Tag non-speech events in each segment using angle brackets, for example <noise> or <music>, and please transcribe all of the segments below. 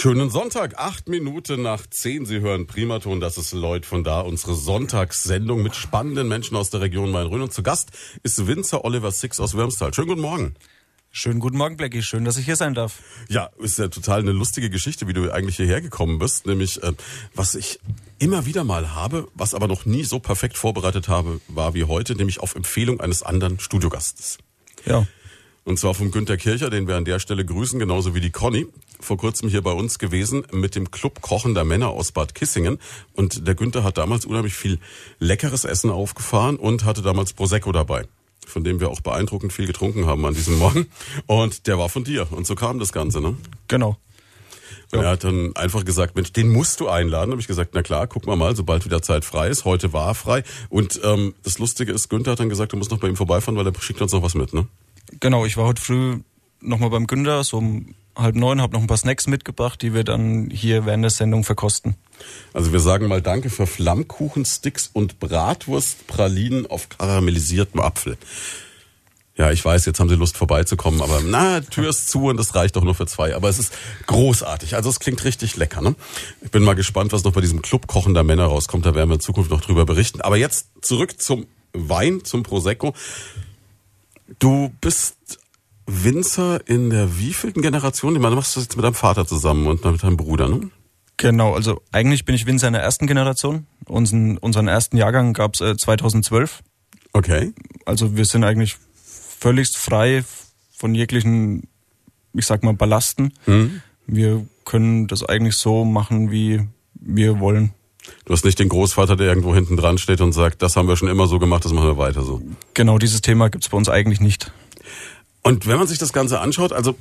Schönen Sonntag, acht Minuten nach zehn. Sie hören Primaton, das ist Lloyd von da, unsere Sonntagssendung mit spannenden Menschen aus der Region Main-Rhön. Und zu Gast ist Winzer Oliver Six aus Würmstal. Schönen guten Morgen. Schönen guten Morgen, Blackie. Schön, dass ich hier sein darf. Ja, ist ja total eine lustige Geschichte, wie du eigentlich hierher gekommen bist. Nämlich, äh, was ich immer wieder mal habe, was aber noch nie so perfekt vorbereitet habe, war wie heute, nämlich auf Empfehlung eines anderen Studiogastes. Ja. Und zwar vom Günter Kircher, den wir an der Stelle grüßen, genauso wie die Conny. Vor kurzem hier bei uns gewesen mit dem Club Kochender Männer aus Bad Kissingen. Und der Günther hat damals unheimlich viel leckeres Essen aufgefahren und hatte damals Prosecco dabei von dem wir auch beeindruckend viel getrunken haben an diesem Morgen. Und der war von dir. Und so kam das Ganze, ne? Genau. Ja. Er hat dann einfach gesagt, Mensch, den musst du einladen. Habe ich gesagt, na klar, guck mal mal, sobald wieder Zeit frei ist. Heute war frei. Und ähm, das Lustige ist, Günther hat dann gesagt, du musst noch bei ihm vorbeifahren, weil er schickt uns noch was mit, ne? Genau, ich war heute früh nochmal beim Günther, so um halb neun, habe noch ein paar Snacks mitgebracht, die wir dann hier während der Sendung verkosten. Also wir sagen mal Danke für Flammkuchensticks und Bratwurstpralinen auf karamellisiertem Apfel. Ja, ich weiß, jetzt haben Sie Lust vorbeizukommen, aber na, Tür ist zu und das reicht doch nur für zwei. Aber es ist großartig. Also es klingt richtig lecker. Ne? Ich bin mal gespannt, was noch bei diesem Club kochender Männer rauskommt. Da werden wir in Zukunft noch drüber berichten. Aber jetzt zurück zum Wein, zum Prosecco. Du bist Winzer in der wievielten Generation? Ich meine, du machst das jetzt mit deinem Vater zusammen und mit deinem Bruder, ne? Genau, also eigentlich bin ich Winzer in der ersten Generation. Unseren, unseren ersten Jahrgang gab es äh, 2012. Okay. Also wir sind eigentlich völlig frei von jeglichen, ich sag mal, Ballasten. Mhm. Wir können das eigentlich so machen, wie wir wollen. Du hast nicht den Großvater, der irgendwo hinten dran steht und sagt, das haben wir schon immer so gemacht, das machen wir weiter so. Genau, dieses Thema gibt's bei uns eigentlich nicht. Und wenn man sich das Ganze anschaut, also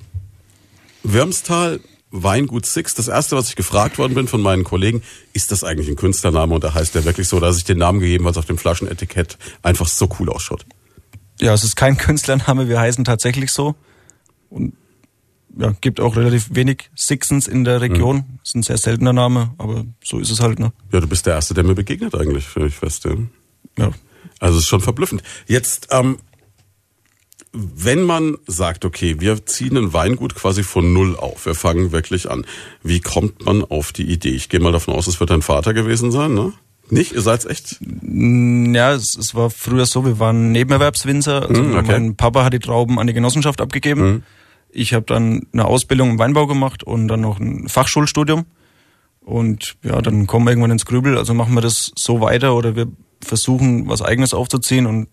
Würmstal, Weingut Six, das erste, was ich gefragt worden bin von meinen Kollegen, ist das eigentlich ein Künstlername und da heißt der wirklich so, dass ich den Namen gegeben, weil es auf dem Flaschenetikett einfach so cool ausschaut. Ja, es ist kein <laughs> Künstlername, wir heißen tatsächlich so. Und ja, gibt auch relativ wenig Sixens in der Region. Mhm. Ist ein sehr seltener Name, aber so ist es halt, ne? Ja, du bist der Erste, der mir begegnet eigentlich, ich fest, ja. Ja. Also es ist schon verblüffend. Jetzt, ähm, wenn man sagt, okay, wir ziehen ein Weingut quasi von Null auf, wir fangen wirklich an, wie kommt man auf die Idee? Ich gehe mal davon aus, es wird dein Vater gewesen sein, ne? Nicht? Ihr seid echt? Ja, es, es war früher so, wir waren Nebenerwerbswinzer. Also Hm, okay. Mein Papa hat die Trauben an die Genossenschaft abgegeben. Mhm. Ich habe dann eine Ausbildung im Weinbau gemacht und dann noch ein Fachschulstudium. Und ja, dann kommen wir irgendwann ins Grübel. Also machen wir das so weiter oder wir versuchen, was Eigenes aufzuziehen und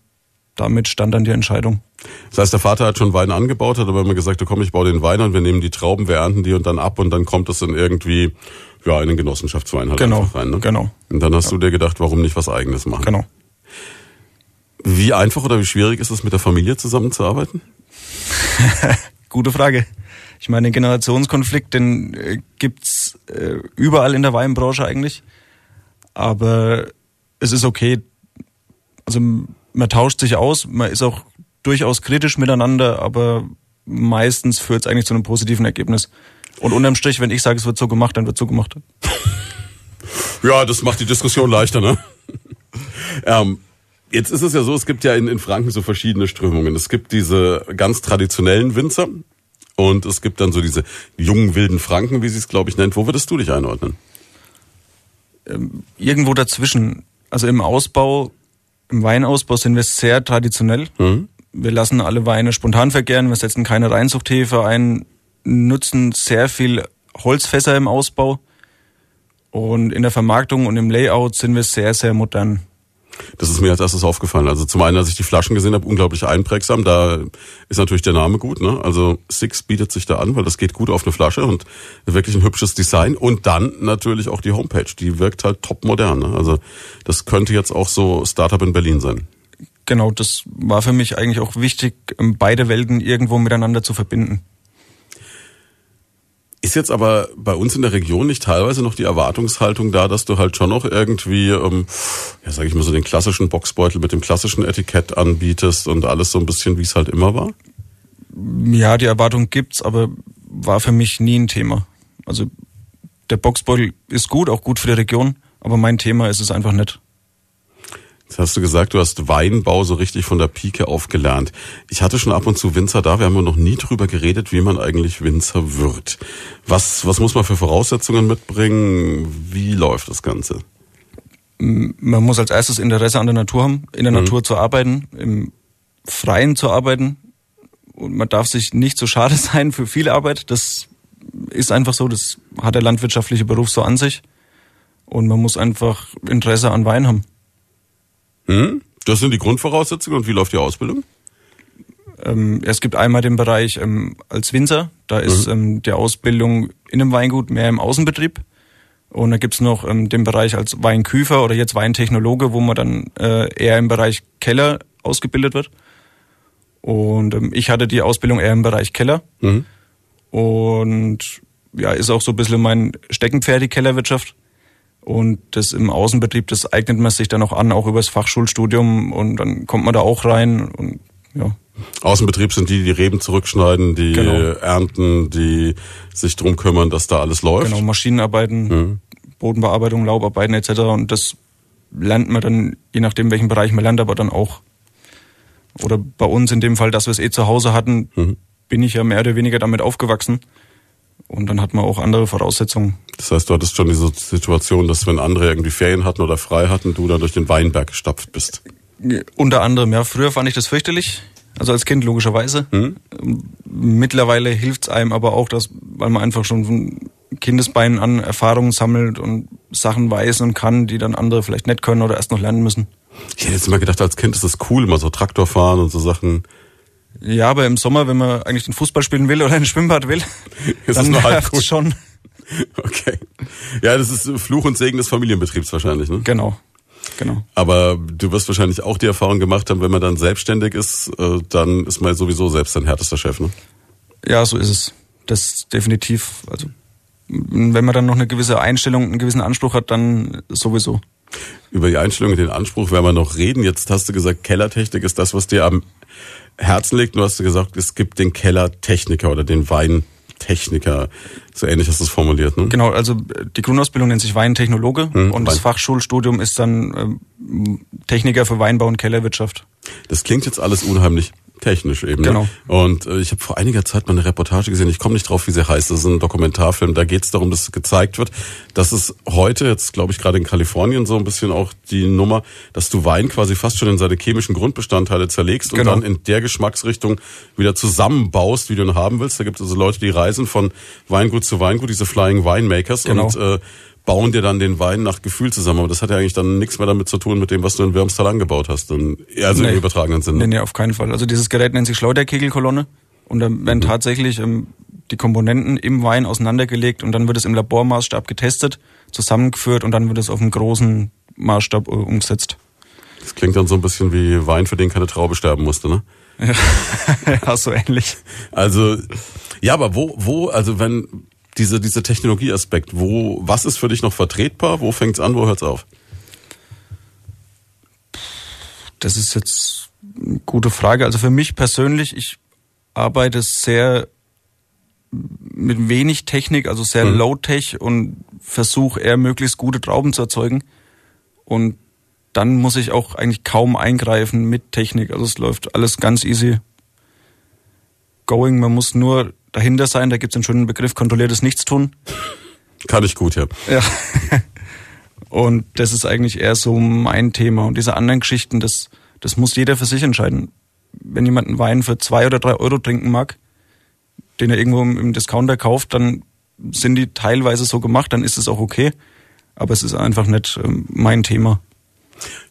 damit stand dann die Entscheidung. Das heißt, der Vater hat schon Wein angebaut, hat aber immer gesagt, komm, ich baue den Wein an, wir nehmen die Trauben, wir ernten die und dann ab und dann kommt es dann irgendwie ja, in den Genossenschaftswein halt Genau, einfach rein. Ne? genau. Und dann hast du dir gedacht, warum nicht was Eigenes machen? Genau. Wie einfach oder wie schwierig ist es, mit der Familie zusammenzuarbeiten? <laughs> Gute Frage. Ich meine, den Generationskonflikt, den äh, gibt's äh, überall in der Weinbranche eigentlich. Aber es ist okay. Also man tauscht sich aus, man ist auch durchaus kritisch miteinander, aber meistens führt es eigentlich zu einem positiven Ergebnis. Und unterm Strich, wenn ich sage, es wird so gemacht, dann wird so gemacht. <laughs> Ja, das macht die Diskussion leichter, ne? <laughs> ähm, jetzt ist es ja so, es gibt ja in, in Franken so verschiedene Strömungen. Es gibt diese ganz traditionellen Winzer und es gibt dann so diese jungen wilden Franken, wie sie es, glaube ich, nennt. Wo würdest du dich einordnen? Irgendwo dazwischen. Also im Ausbau, im Weinausbau sind wir sehr traditionell. Mhm. Wir lassen alle Weine spontan vergären, wir setzen keine Reinzuchthefe ein, nutzen sehr viel Holzfässer im Ausbau. Und in der Vermarktung und im Layout sind wir sehr, sehr modern. Das ist mir als erstes aufgefallen. Also zum einen, als ich die Flaschen gesehen habe, unglaublich einprägsam. Da ist natürlich der Name gut. Ne? Also Six bietet sich da an, weil das geht gut auf eine Flasche und wirklich ein hübsches Design. Und dann natürlich auch die Homepage. Die wirkt halt top modern. Ne? Also das könnte jetzt auch so Startup in Berlin sein. Genau, das war für mich eigentlich auch wichtig, beide Welten irgendwo miteinander zu verbinden. Ist jetzt aber bei uns in der Region nicht teilweise noch die Erwartungshaltung da, dass du halt schon noch irgendwie, ähm, ja sag ich mal so, den klassischen Boxbeutel mit dem klassischen Etikett anbietest und alles so ein bisschen, wie es halt immer war? Ja, die Erwartung gibt's, aber war für mich nie ein Thema. Also der Boxbeutel ist gut, auch gut für die Region, aber mein Thema ist es einfach nicht. Jetzt hast du gesagt, du hast Weinbau so richtig von der Pike auf gelernt. Ich hatte schon ab und zu Winzer da, wir haben noch nie drüber geredet, wie man eigentlich Winzer wird. Was, was muss man für Voraussetzungen mitbringen? Wie läuft das Ganze? Man muss als erstes Interesse an der Natur haben, in der mhm. Natur zu arbeiten, im Freien zu arbeiten. Und man darf sich nicht so schade <laughs> sein für viel Arbeit. Das ist einfach so, das hat der landwirtschaftliche Beruf so an sich. Und man muss einfach Interesse an Wein haben. Hm? Das sind die Grundvoraussetzungen. Und wie läuft die Ausbildung? Ähm, es gibt einmal den Bereich ähm, als Winzer. Da ist mhm. ähm, die Ausbildung in einem Weingut mehr im Außenbetrieb. Und da gibt's noch ähm, den Bereich als Weinküfer oder jetzt Weintechnologe, wo man dann äh, eher im Bereich Keller ausgebildet wird. Und ähm, ich hatte die Ausbildung eher im Bereich Keller. Mhm. Und ja, ist auch so ein bisschen mein Steckenpferd, die Kellerwirtschaft. Und das im Außenbetrieb, das eignet man sich dann auch an, auch übers Fachschulstudium und dann kommt man da auch rein und ja. Außenbetrieb sind die, die Reben zurückschneiden, die genau. ernten, die sich drum kümmern, dass da alles läuft. Genau, Maschinenarbeiten, mhm. Bodenbearbeitung, Laubarbeiten etc. Und das lernt man dann, je nachdem welchen Bereich man lernt, aber dann auch. Oder bei uns in dem Fall, dass wir es eh zu Hause hatten, mhm. bin ich ja mehr oder weniger damit aufgewachsen. Und dann hat man auch andere Voraussetzungen. Das heißt, du hattest schon diese Situation, dass wenn andere irgendwie Ferien hatten oder frei hatten, du dann durch den Weinberg gestapft bist. Unter anderem, ja. Früher fand ich das fürchterlich. Also als Kind logischerweise. Hm? Mittlerweile hilft es einem aber auch, dass, weil man einfach schon von Kindesbeinen an Erfahrungen sammelt und Sachen weiß und kann, die dann andere vielleicht nicht können oder erst noch lernen müssen. Ich hätte jetzt immer gedacht, als Kind ist das cool, mal so Traktor fahren und so Sachen. Ja, aber im Sommer, wenn man eigentlich den Fußball spielen will oder ein Schwimmbad will, <laughs> ist dann nervt cool. schon. <laughs> Okay. Ja, das ist Fluch und Segen des Familienbetriebs wahrscheinlich, ne? Genau. Genau. Aber du wirst wahrscheinlich auch die Erfahrung gemacht haben, wenn man dann selbstständig ist, äh, dann ist man sowieso selbst dein härtester Chef, ne? Ja, so ist es. Das definitiv. Also wenn man dann noch eine gewisse Einstellung, einen gewissen Anspruch hat, dann sowieso. Über die Einstellung und den Anspruch werden wir noch reden. Jetzt hast du gesagt, Kellertechnik ist das, was dir am Herzen liegt. Du hast gesagt, es gibt den Kellertechniker oder den Weintechniker. So ähnlich hast du es formuliert, ne? Genau, also die Grundausbildung nennt sich Weintechnologe hm, und Wein. das Fachschulstudium ist dann ähm, Techniker für Weinbau und Kellerwirtschaft. Das klingt jetzt alles unheimlich technisch eben. Ne? Genau. Und äh, ich habe vor einiger Zeit mal eine Reportage gesehen, ich komme nicht drauf, wie sie heißt, das ist ein Dokumentarfilm, da geht es darum, dass gezeigt wird, dass es heute, jetzt glaube ich gerade in Kalifornien so ein bisschen auch die Nummer, dass du Wein quasi fast schon in seine chemischen Grundbestandteile zerlegst genau. und dann in der Geschmacksrichtung wieder zusammenbaust, wie du ihn haben willst. Da gibt es also Leute, die reisen von Weingut zu Weingut, diese Flying Winemakers genau. und äh, bauen dir dann den Wein nach Gefühl zusammen. Aber das hat ja eigentlich dann nichts mehr damit zu tun mit dem, was du in Würmstal angebaut hast. Dann, also nee. im übertragenen Sinne. Nee, nee, auf keinen Fall. Also dieses Gerät nennt sich Schleuderkegelkolonne. Und da werden mhm. tatsächlich ähm, die Komponenten im Wein auseinandergelegt und dann wird es im Labormaßstab getestet, zusammengeführt und dann wird es auf einem großen Maßstab äh, umgesetzt. Das klingt dann so ein bisschen wie Wein, für den keine Traube sterben musste, ne? Ja, <laughs> ja so ähnlich. Also, ja, aber wo, wo, also wenn, diese, diese Technologieaspekt, wo, was ist für dich noch vertretbar? Wo fängt's an, wo hört's auf? Das ist jetzt eine gute Frage. Also für mich persönlich, ich arbeite sehr mit wenig Technik, also sehr mhm. low-tech und versuche eher möglichst gute Trauben zu erzeugen. Und dann muss ich auch eigentlich kaum eingreifen mit Technik. Also es läuft alles ganz easy going. Man muss nur dahinter sein. Da gibt es einen schönen Begriff, kontrolliertes Nichtstun. Kann ich gut, ja. Ja. <laughs> Und das ist eigentlich eher so mein Thema. Und diese anderen Geschichten, das, das muss jeder für sich entscheiden. Wenn jemand einen Wein für zwei oder drei Euro trinken mag, den er irgendwo im Discounter kauft, dann sind die teilweise so gemacht, dann ist es auch okay. Aber es ist einfach nicht ähm, mein Thema.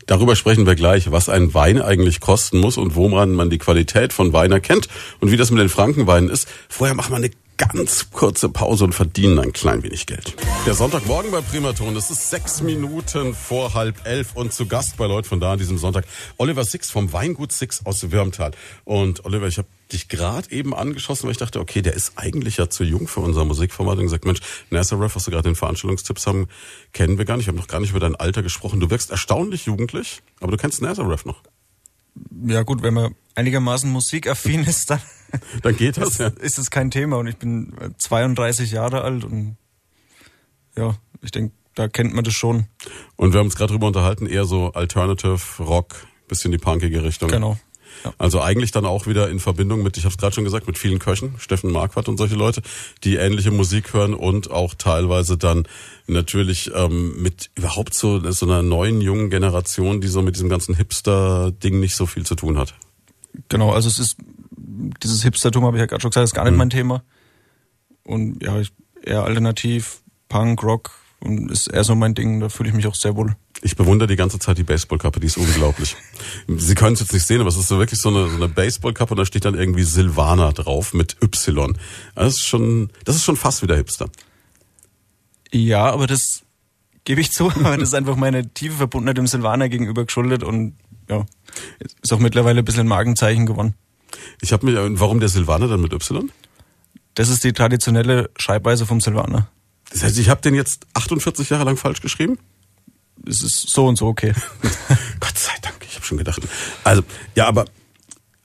Darüber sprechen wir gleich, was ein Wein eigentlich kosten muss und woran man die Qualität von Wein erkennt und wie das mit den Frankenweinen ist. Vorher machen wir eine ganz kurze Pause und verdienen ein klein wenig Geld. Der Sonntagmorgen bei Primaton, es ist sechs Minuten vor halb elf und zu Gast bei Leuten von da an diesem Sonntag Oliver Six vom Weingut Six aus Würmtal. Und Oliver, ich habe dich gerade eben angeschossen, weil ich dachte, okay, der ist eigentlich ja zu jung für unser Musikformat und gesagt, Mensch, Nazareth, was du gerade den Veranstaltungstipps haben, kennen wir gar nicht. Ich habe noch gar nicht über dein Alter gesprochen. Du wirkst erstaunlich jugendlich, aber du kennst Nazareth noch. Ja gut, wenn man einigermaßen musikaffin ist, dann, <laughs> dann geht das, ja. ist es kein Thema. Und ich bin 32 Jahre alt und ja, ich denke, da kennt man das schon. Und wir haben uns gerade drüber unterhalten, eher so Alternative Rock, bisschen die punkige Richtung. Genau. Ja. Also eigentlich dann auch wieder in Verbindung mit, ich habe es gerade schon gesagt, mit vielen Köchen, Steffen Marquardt und solche Leute, die ähnliche Musik hören und auch teilweise dann natürlich ähm, mit überhaupt so, so einer neuen jungen Generation, die so mit diesem ganzen Hipster-Ding nicht so viel zu tun hat. Genau, also es ist dieses Hipstertum, habe ich ja gerade schon gesagt, ist gar nicht mhm. mein Thema. Und ja, ich, eher alternativ, Punk, Rock und ist eher so mein Ding, da fühle ich mich auch sehr wohl. Ich bewundere die ganze Zeit die Baseballkappe, die ist unglaublich. <laughs> Sie können es jetzt nicht sehen, aber es ist so wirklich so eine, so eine Baseballkappe und da steht dann irgendwie Silvana drauf mit Y. Das ist schon, das ist schon fast wieder Hipster. Ja, aber das gebe ich zu, <laughs> aber das ist einfach meine tiefe Verbundenheit dem Silvaner gegenüber geschuldet und ja, ist auch mittlerweile ein bisschen ein Markenzeichen geworden. Ich habe mir, warum der Silvaner dann mit Y? Das ist die traditionelle Schreibweise vom Silvaner. Das heißt, ich habe den jetzt 48 Jahre lang falsch geschrieben? Es ist so und so okay. <laughs> Gott sei Dank, ich habe schon gedacht. Also, ja, aber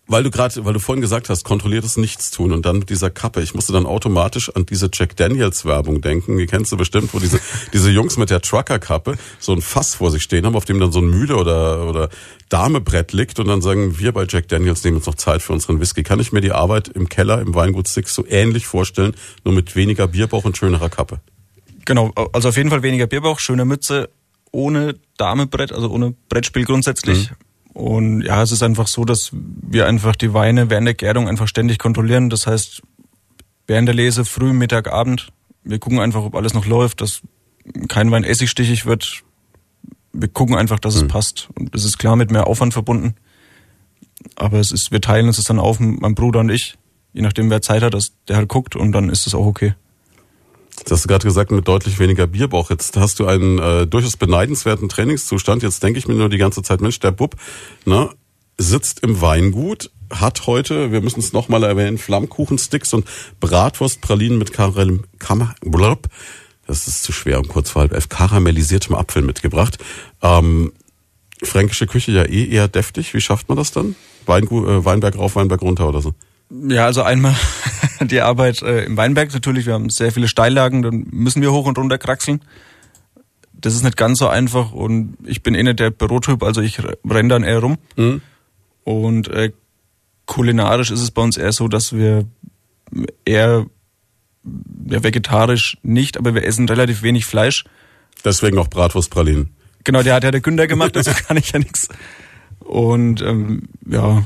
weil du gerade, weil du vorhin gesagt hast, kontrolliertes Nichtstun und dann mit dieser Kappe, ich musste dann automatisch an diese Jack Daniels Werbung denken. Die kennst du bestimmt, wo diese <laughs> diese Jungs mit der Trucker Kappe so ein Fass vor sich stehen haben, auf dem dann so ein Mühle oder oder Damebrett liegt und dann sagen wir bei Jack Daniels nehmen uns noch Zeit für unseren Whisky. Kann ich mir die Arbeit im Keller im Weingut Six so ähnlich vorstellen, nur mit weniger Bierbauch und schönerer Kappe? Genau, also auf jeden Fall weniger Bierbauch, schöne Mütze, ohne Damebrett, also ohne Brettspiel grundsätzlich. Mhm und ja, es ist einfach so, dass wir einfach die Weine während der Gärung einfach ständig kontrollieren. Das heißt, während der Lese, früh, Mittag, Abend. Wir gucken einfach, ob alles noch läuft, dass kein Wein essigstichig wird. Wir gucken einfach, dass mhm. es passt. Und das ist klar mit mehr Aufwand verbunden. Aber es ist, wir teilen uns das dann auf, mein Bruder und ich. Je nachdem, wer Zeit hat, dass der halt guckt und dann ist es auch okay. Jetzt hast du gerade gesagt, mit deutlich weniger Bierbauch. Jetzt hast du einen äh, durchaus beneidenswerten Trainingszustand. Jetzt denke ich mir nur die ganze Zeit, Mensch, der Bub ne, sitzt im Weingut, hat heute, wir müssen es nochmal erwähnen, Flammkuchensticks und Bratwurstpralinen mit Karamell, Kam, blub, das ist zu schwer um kurz vor halb elf, karamellisiertem Apfel mitgebracht. Ähm, fränkische Küche ja eh eher deftig. Wie schafft man das dann? Weingu äh, Weinberg rauf, Weinberg runter oder so? Ja, also einmal <laughs> die Arbeit äh, im Weinberg natürlich. Wir haben sehr viele Steillagen, dann müssen wir hoch und runter kraxeln. Das ist nicht ganz so einfach und ich bin eh nicht der Bürotyp, also ich renne dann eher rum. Mhm. Und äh, kulinarisch ist es bei uns eher so, dass wir eher ja, vegetarisch nicht, aber wir essen relativ wenig Fleisch. Deswegen auch Bratwurstpralinen. Genau, der hat ja der Günther gemacht, also <laughs> kann ich ja nichts. Und ähm, ja,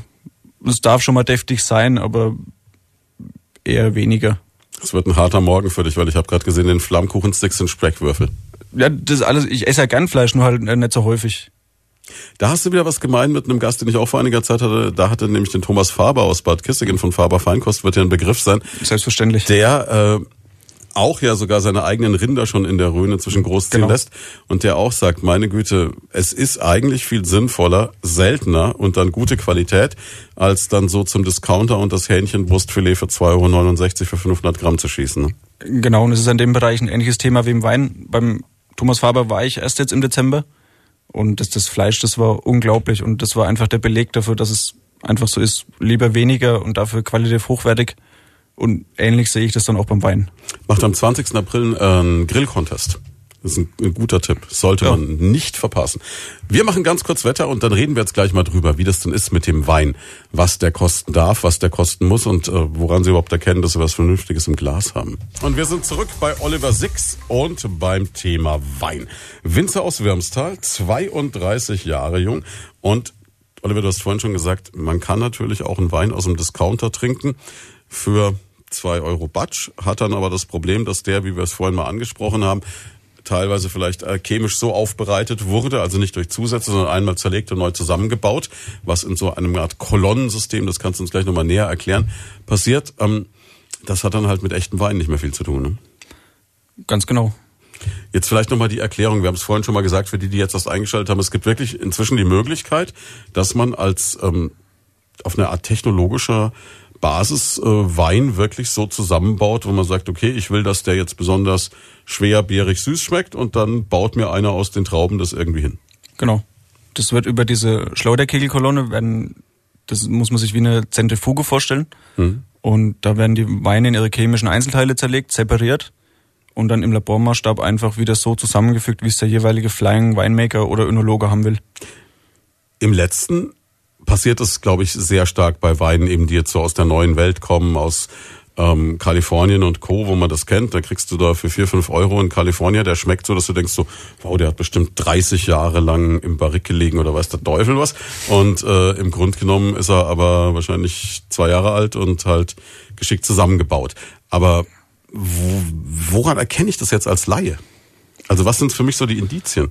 es darf schon mal deftig sein, aber eher weniger. Es wird ein harter Morgen für dich, weil ich habe gerade gesehen, den Flammkuchensticks sind Spreckwürfel. Ja, das ist alles, ich esse ja gern Fleisch, nur halt nicht so häufig. Da hast du wieder was gemeint mit einem Gast, den ich auch vor einiger Zeit hatte. Da hatte nämlich den Thomas Faber aus Bad Kissingen von Faber Feinkost, wird ja ein Begriff sein. Selbstverständlich. Der äh, auch ja sogar seine eigenen Rinder schon in der Rhöne zwischen großziehen genau. lässt und der auch sagt, meine Güte, es ist eigentlich viel sinnvoller, seltener und dann gute Qualität, als dann so zum Discounter und das Hähnchenbrustfilet für 2,69 Euro für 500 Gramm zu schießen. Ne? Genau, und es ist in dem Bereich ein ähnliches Thema wie im Wein. Beim Thomas Faber war ich erst jetzt im Dezember und das, das Fleisch, das war unglaublich und das war einfach der Beleg dafür, dass es einfach so ist, lieber weniger und dafür qualitativ hochwertig. Und ähnlich sehe ich das dann auch beim Wein. Macht am 20. April einen Grill-Contest. Das ist ein, ein, guter Tipp. Sollte ja. man nicht verpassen. Wir machen ganz kurz Wetter und dann reden wir jetzt gleich mal drüber, wie das denn ist mit dem Wein. Was der kosten darf, was der kosten muss und äh, woran Sie überhaupt erkennen, dass Sie was Vernünftiges im Glas haben. Und wir sind zurück bei Oliver Six und beim Thema Wein. Winzer aus Wirmstal, 32 Jahre jung und Oliver, du hast vorhin schon gesagt, man kann natürlich auch einen Wein aus dem Discounter trinken für zwei Euro Batsch, hat dann aber das Problem, dass der, wie wir es vorhin mal angesprochen haben, teilweise vielleicht äh, chemisch so aufbereitet wurde, also nicht durch Zusätze, sondern einmal zerlegt und neu zusammengebaut, was in so einem Art Kolonnensystem, das kannst du uns gleich nochmal näher erklären, passiert. Ähm, das hat dann halt mit echtem Wein nicht mehr viel zu tun. Ne? Ganz genau. Jetzt vielleicht nochmal die Erklärung. Wir haben es vorhin schon mal gesagt, für die, die jetzt erst eingeschaltet haben. Es gibt wirklich inzwischen die Möglichkeit, dass man als ähm, auf eine Art technologischer Basiswein äh, wirklich so zusammenbaut, wo man sagt, okay, ich will, dass der jetzt besonders schwer, bärig, süß schmeckt und dann baut mir einer aus den Trauben das irgendwie hin. Genau. Das wird über diese Schleuderkegelkolonne werden, das muss man sich wie eine Zentrifuge vorstellen. Mhm. Und da werden die Weine in ihre chemischen Einzelteile zerlegt, separiert und dann im Labormaßstab einfach wieder so zusammengefügt, wie es der jeweilige Flying Winemaker oder Önologe haben will. Im letzten passiert es, glaube ich, sehr stark bei Weinen, eben die jetzt so aus der neuen Welt kommen, aus ähm, Kalifornien und Co., wo man das kennt. Da kriegst du da für vier, fünf Euro in Kalifornien, der schmeckt so, dass du denkst so, wow, der hat bestimmt 30 Jahre lang im Barrik gelegen oder weiß der Teufel was. Und äh, im Grunde genommen ist er aber wahrscheinlich zwei Jahre alt und halt geschickt zusammengebaut. Aber wo, woran erkenne ich das jetzt als Laie? Also was sind für mich so die Indizien?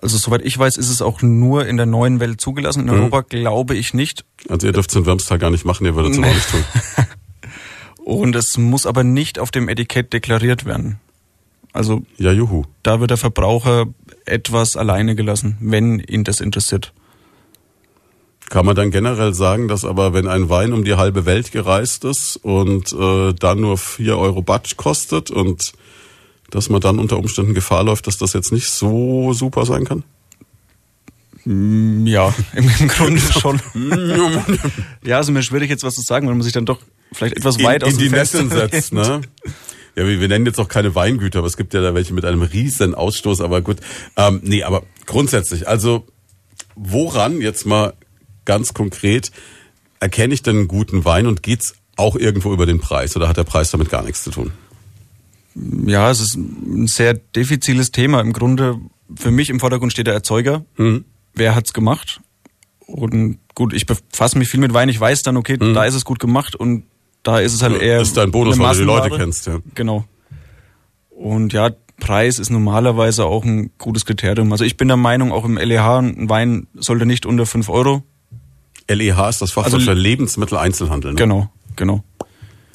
Also soweit ich weiß, ist es auch nur in der neuen Welt zugelassen. In mhm. Europa glaube ich nicht. Also ihr dürft es in Wormstal gar nicht machen, ihr würdet es nee. auch nicht tun. <laughs> Und es muss aber nicht auf dem Etikett deklariert werden. Also ja, juhu. da wird der Verbraucher etwas alleine gelassen, wenn ihn das interessiert. Kann man dann generell sagen, dass aber wenn ein Wein um die halbe Welt gereist ist und äh, dann nur vier Euro Batsch kostet und dass man dann unter Umständen Gefahr läuft, dass das jetzt nicht so super sein kann? Ja, im, im <laughs> Grunde schon. ja, also mir schwierig jetzt was zu sagen, weil man sich dann doch vielleicht etwas in, weit aus in die Netzen setzt. Ne? Ja, wir, wir nennen jetzt auch keine Weingüter, aber es gibt ja da welche mit einem riesen Ausstoß, aber gut. Ähm, nee, aber grundsätzlich, also woran jetzt mal ganz konkret erkenne ich denn einen guten Wein und geht's auch irgendwo über den Preis oder hat der Preis damit gar nichts zu tun? Ja, es ist ein sehr diffiziles Thema. Im Grunde für mich im Vordergrund steht der Erzeuger. Mhm. Wer hat's gemacht? Und gut, ich befasse mich viel mit Wein. Ich weiß dann, okay, mhm. da ist es gut gemacht und da ist es halt eher. Das ist dein Bonus, weil du die Leute kennst, ja. Genau. Und ja, Preis ist normalerweise auch ein gutes Kriterium. Also ich bin der Meinung, auch im LEH ein Wein sollte nicht unter 5 Euro. LEH ist das Fachwort also, für Lebensmitteleinzelhandel, ne? Genau, genau.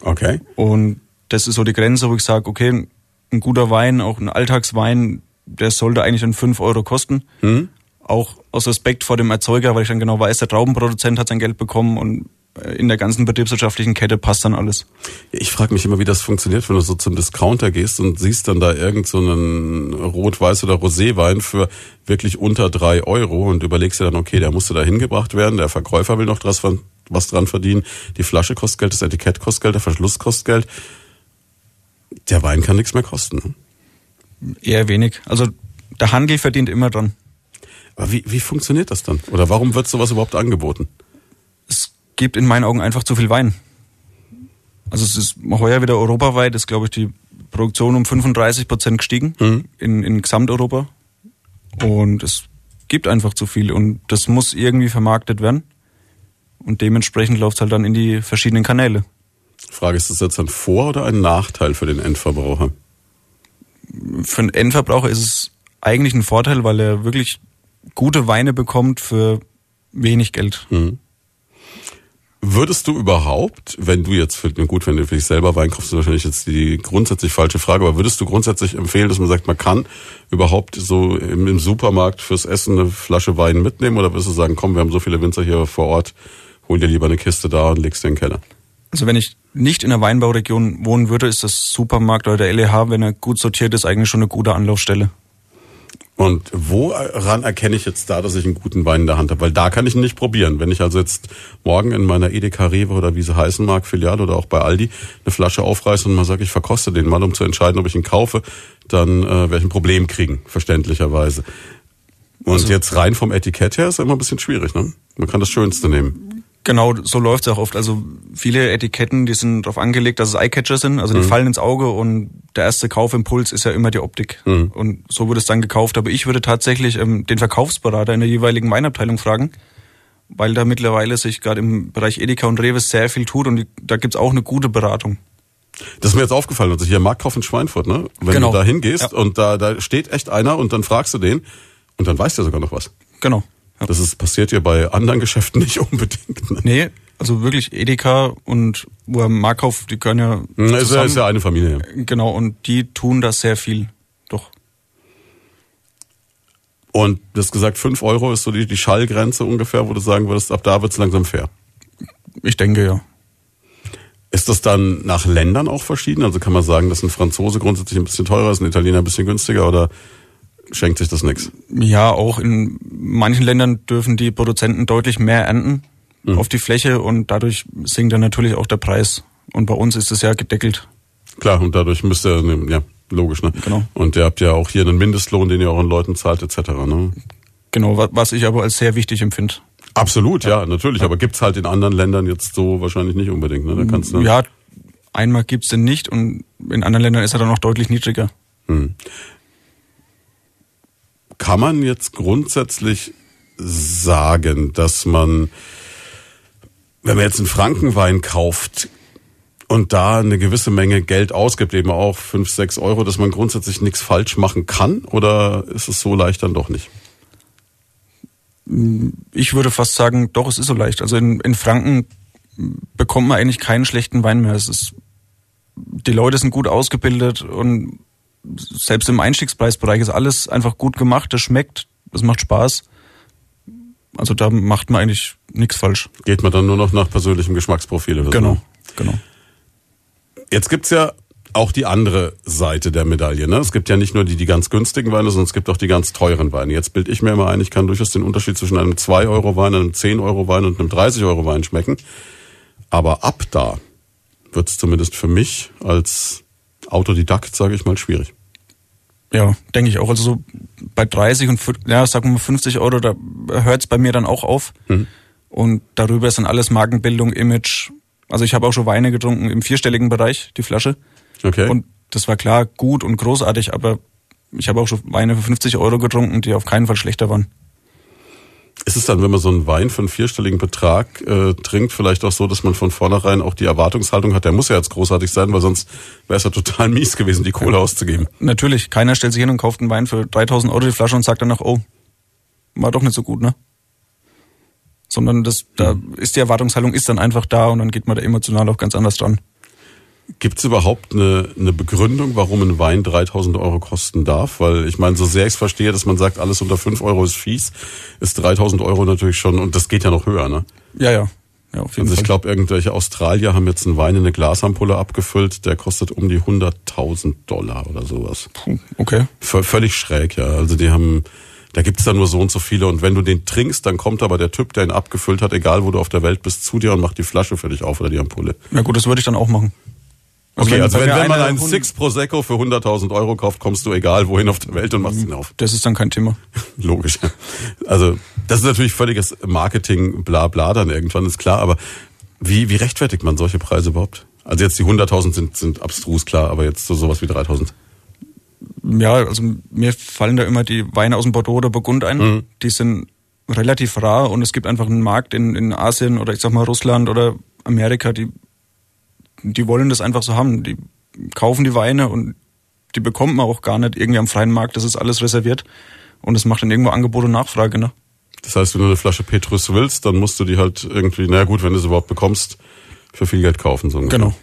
Okay. Und das ist so die Grenze, wo ich sage, okay, ein guter Wein, auch ein Alltagswein, der sollte eigentlich dann 5 Euro kosten. Mhm. Auch aus Respekt vor dem Erzeuger, weil ich dann genau weiß, der Traubenproduzent hat sein Geld bekommen und äh, in der ganzen betriebswirtschaftlichen Kette passt dann alles. Ich frage mich immer, wie das funktioniert, wenn du so zum Discounter gehst und siehst dann da irgend so einen Rot-Weiß- oder Roséwein für wirklich unter drei Euro und überlegst dir dann, okay, der musste da hingebracht werden, der Verkäufer will noch was dran verdienen, die Flasche kostet Geld, das Etikett kostet Geld, der Verschluss kostet Geld der Wein kann nichts mehr kosten. Ne? Eher wenig. Also der Handel verdient immer dran. Aber wie, wie funktioniert das dann? Oder warum wird sowas überhaupt angeboten? Es gibt in meinen Augen einfach zu viel Wein. Also es ist heuer wieder europaweit, ist glaube ich die Produktion um 35 Prozent gestiegen mhm. in, in Gesamteuropa. Und es gibt einfach zu viel und das muss irgendwie vermarktet werden. Und dementsprechend läuft es halt dann in die verschiedenen Kanäle. Frage, ist das jetzt ein Vor- oder ein Nachteil für den Endverbraucher? Für den Endverbraucher ist es eigentlich ein Vorteil, weil er wirklich gute Weine bekommt für wenig Geld. Mhm. Würdest du überhaupt, wenn du jetzt für, gut, wenn du für dich selber Wein kaufst, ist wahrscheinlich jetzt die grundsätzlich falsche Frage, aber würdest du grundsätzlich empfehlen, dass man sagt, man kann überhaupt so im, im Supermarkt fürs Essen eine Flasche Wein mitnehmen oder würdest du sagen, komm, wir haben so viele Winzer hier vor Ort, hol dir lieber eine Kiste da und legst dir in den Keller? Also wenn ich nicht in der Weinbauregion wohnen würde, ist das Supermarkt oder der LEH, wenn er gut sortiert ist, eigentlich schon eine gute Anlaufstelle. Und woran erkenne ich jetzt da, dass ich einen guten Wein in der Hand habe? Weil da kann ich ihn nicht probieren. Wenn ich also jetzt morgen in meiner Edeka Rewe oder wie sie heißen mag, Filiale oder auch bei Aldi, eine Flasche aufreiße und mal sage, ich verkoste den mal, um zu entscheiden, ob ich ihn kaufe, dann äh, werde ich ein Problem kriegen, verständlicherweise. Und also, jetzt rein vom Etikett her ist immer ein bisschen schwierig, ne? Man kann das Schönste nehmen. Genau, so läuft's auch oft. Also viele Etiketten, die sind darauf angelegt, dass es Eyecatcher sind, also die mhm. fallen ins Auge und der erste Kaufimpuls ist ja immer die Optik. Mhm. Und so wird es dann gekauft. Aber ich würde tatsächlich ähm, den Verkaufsberater in der jeweiligen Weinabteilung fragen, weil da mittlerweile sich gerade im Bereich Edeka und Rewe sehr viel tut und die, da gibt's auch eine gute Beratung. Das ist mir jetzt aufgefallen, also hier Marktkauf in Schweinfurt, ne? Wenn genau. du da hingehst ja. und da, da steht echt einer und dann fragst du den und dann weiß der sogar noch was. Genau. Ja. Das ist, passiert ja bei anderen Geschäften <laughs> nicht unbedingt. Ne? Nee, also wirklich Edeka und Markauf, die können ja. Na, ist, ja ist ja eine Familie. Genau, und die tun das sehr viel. Doch. Und du hast gesagt, fünf Euro ist so die, die Schallgrenze ungefähr, wo du sagen würdest, ab da wird's langsam fair. Ich denke ja. Ist das dann nach Ländern auch verschieden? Also kann man sagen, dass ein Franzose grundsätzlich ein bisschen teurer ist, ein Italiener ein bisschen günstiger oder schenkt sich das nichts. Ja, auch in manchen Ländern dürfen die Produzenten deutlich mehr ernten mhm. auf die Fläche und dadurch sinkt dann natürlich auch der Preis. Und bei uns ist es ja gedeckelt. Klar, und dadurch müsst ihr, ne, ja, logisch, ne? Genau. Und ihr habt ja auch hier einen Mindestlohn, den ihr euren Leuten zahlt, etc., ne? Genau, wa- was ich aber als sehr wichtig empfinde. Absolut, ja, natürlich. Aber gibt's halt in anderen Ländern jetzt so wahrscheinlich nicht unbedingt, ne? Da kannst du, Ja, einmal gibt's den nicht und in anderen Ländern ist er dann noch deutlich niedriger. Kann man jetzt grundsätzlich sagen, dass man, wenn man jetzt einen Frankenwein kauft und da eine gewisse Menge Geld ausgibt, eben auch fünf, sechs Euro, dass man grundsätzlich nichts falsch machen kann? Oder ist es so leicht dann doch nicht? Ich würde fast sagen, doch, es ist so leicht. Also in, in Franken bekommt man eigentlich keinen schlechten Wein mehr. Es ist, die Leute sind gut ausgebildet und selbst im Einstiegspreisbereich ist alles einfach gut gemacht. Das schmeckt, das macht Spaß. Also da macht man eigentlich nichts falsch. Geht man dann nur noch nach persönlichem Geschmacksprofil oder so? Genau, genau. Jetzt gibt's ja auch die andere Seite der Medaille. Ne? Es gibt ja nicht nur die, die ganz günstigen Weine, sondern es gibt auch die ganz teuren Weine. Jetzt bild ich mir immer ein, ich kann durchaus den Unterschied zwischen einem 2-Euro-Wein, einem 10-Euro-Wein und einem 30-Euro-Wein schmecken. Aber ab da wird's zumindest für mich als Autodidakt, sage ich mal, schwierig. Ja, denke ich auch. Also so bei 30 und ja, sagen wir mal 50 Euro, da hört's bei mir dann auch auf. Und darüber ist dann alles Markenbildung, Image. Also ich habe auch schon Weine getrunken im vierstelligen Bereich, die Flasche. Okay. Und das war klar gut und großartig, aber ich habe auch schon Weine für 50 Euro getrunken, die auf keinen Fall schlechter waren. Ist es dann, wenn man so einen Wein für einen vierstelligen Betrag äh, trinkt, vielleicht auch so, dass man von vornherein auch die Erwartungshaltung hat, der muss ja jetzt großartig sein, weil sonst wäre es ja total <laughs> mies gewesen, die Kohle auszugeben. Natürlich, keiner stellt sich hin und kauft einen Wein für 3000 Euro die Flasche und sagt danach, oh, war doch nicht so gut, ne? Sondern das, da ist die Erwartungshaltung ist dann einfach da und dann geht man da emotional auch ganz anders dran. Gibt es überhaupt eine, eine Begründung, warum ein Wein 3000 Euro kosten darf? Weil ich meine, so sehr ich es verstehe, dass man sagt, alles unter 5 Euro ist fies, ist 3000 Euro natürlich schon, und das geht ja noch höher, ne? Ja, ja. Ja, auf jeden Also ich glaube, irgendwelche Australier haben jetzt einen Wein in eine Glasampulle abgefüllt, der kostet um die 100.000 Dollar oder sowas. Puh, okay. V völlig schräg, ja. Also die haben, da gibt's da nur so und so viele und wenn du den trinkst, dann kommt aber der Typ, der ihn abgefüllt hat, egal wo du auf der Welt bist, zu dir und macht die Flasche für dich auf oder die Ampulle. Na gut, das würde ich dann auch machen. Okay, also wenn, wenn man einen Six Prosecco für 100.000 Euro kauft, kommst du egal wohin auf der Welt und machst ihn auf. Das ist dann kein Thema. <laughs> Logisch. Also das ist natürlich völliges Marketing, bla bla dann irgendwann, ist klar. Aber wie, wie rechtfertigt man solche Preise überhaupt? Also jetzt die 100.000 sind, sind abstrus klar, aber jetzt so sowas wie 3.000. Ja, also mir fallen da immer die Weine aus dem Bordeaux oder Burgund ein. Die sind relativ rar und es gibt einfach einen Markt in, in Asien oder ich sag mal Russland oder Amerika, die, die wollen das einfach so haben. Die kaufen die Weine und die bekommt man auch gar nicht irgendwie am freien Markt. Das ist alles reserviert und es macht dann irgendwo Angebot und Nachfrage. Ne? Das heißt, wenn du eine Flasche Petrus willst, dann musst du die halt irgendwie, na gut, wenn du es überhaupt bekommst, für viel Geld kaufen. So. Genau.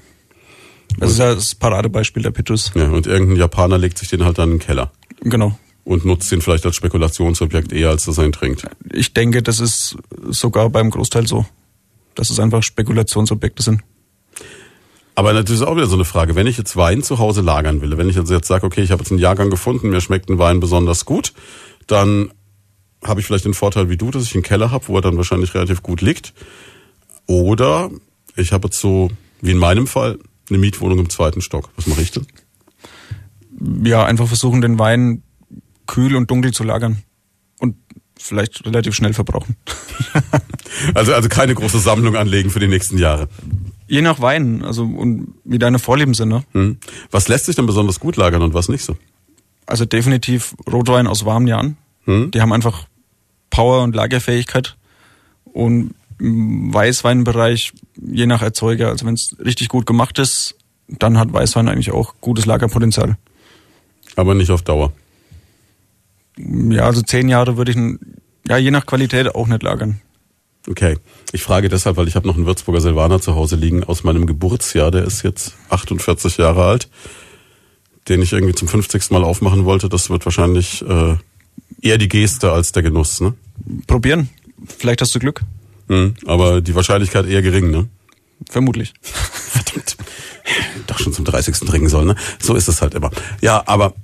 Das ist ja das Paradebeispiel der Petrus. Ja, und irgendein Japaner legt sich den halt dann in den Keller Genau. und nutzt den vielleicht als Spekulationsobjekt eher, als dass er ihn trinkt. Ich denke, das ist sogar beim Großteil so. Dass es einfach Spekulationsobjekte sind. Aber natürlich ist auch wieder so eine Frage, wenn ich jetzt Wein zu Hause lagern will, wenn ich also jetzt sage, okay, ich habe jetzt einen Jahrgang gefunden, mir schmeckt ein Wein besonders gut, dann habe ich vielleicht den Vorteil wie du, dass ich einen Keller habe, wo er dann wahrscheinlich relativ gut liegt. Oder ich habe jetzt so, wie in meinem Fall, eine Mietwohnung im zweiten Stock. Was mache ich denn? ja, einfach versuchen, den Wein kühl und dunkel zu lagern. Und vielleicht relativ schnell verbrauchen. <laughs> Also, also keine große Sammlung anlegen für die nächsten Jahre. Je nach Wein, also und wie deine Vorlieben sind, ne? Hm. Was lässt sich denn besonders gut lagern und was nicht so? Also definitiv Rotwein aus warmen Jahren. Die haben einfach Power und Lagerfähigkeit. Und im Weißweinbereich, je nach Erzeuger, also wenn es richtig gut gemacht ist, dann hat Weißwein eigentlich auch gutes Lagerpotenzial. Aber nicht auf Dauer. Ja, also zehn Jahre würde ich, ja, je nach Qualität auch nicht lagern. Okay. Ich frage deshalb, weil ich habe noch einen Würzburger Silvaner zu Hause liegen aus meinem Geburtsjahr, der ist jetzt 48 Jahre alt, den ich irgendwie zum 50. Mal aufmachen wollte. Das wird wahrscheinlich äh, eher die Geste als der Genuss, ne? Probieren. Vielleicht hast du Glück. Hm. Aber die Wahrscheinlichkeit eher gering, ne? Vermutlich. <laughs> Verdammt. Doch schon zum 30. trinken soll, ne? So ist es halt immer. Ja, aber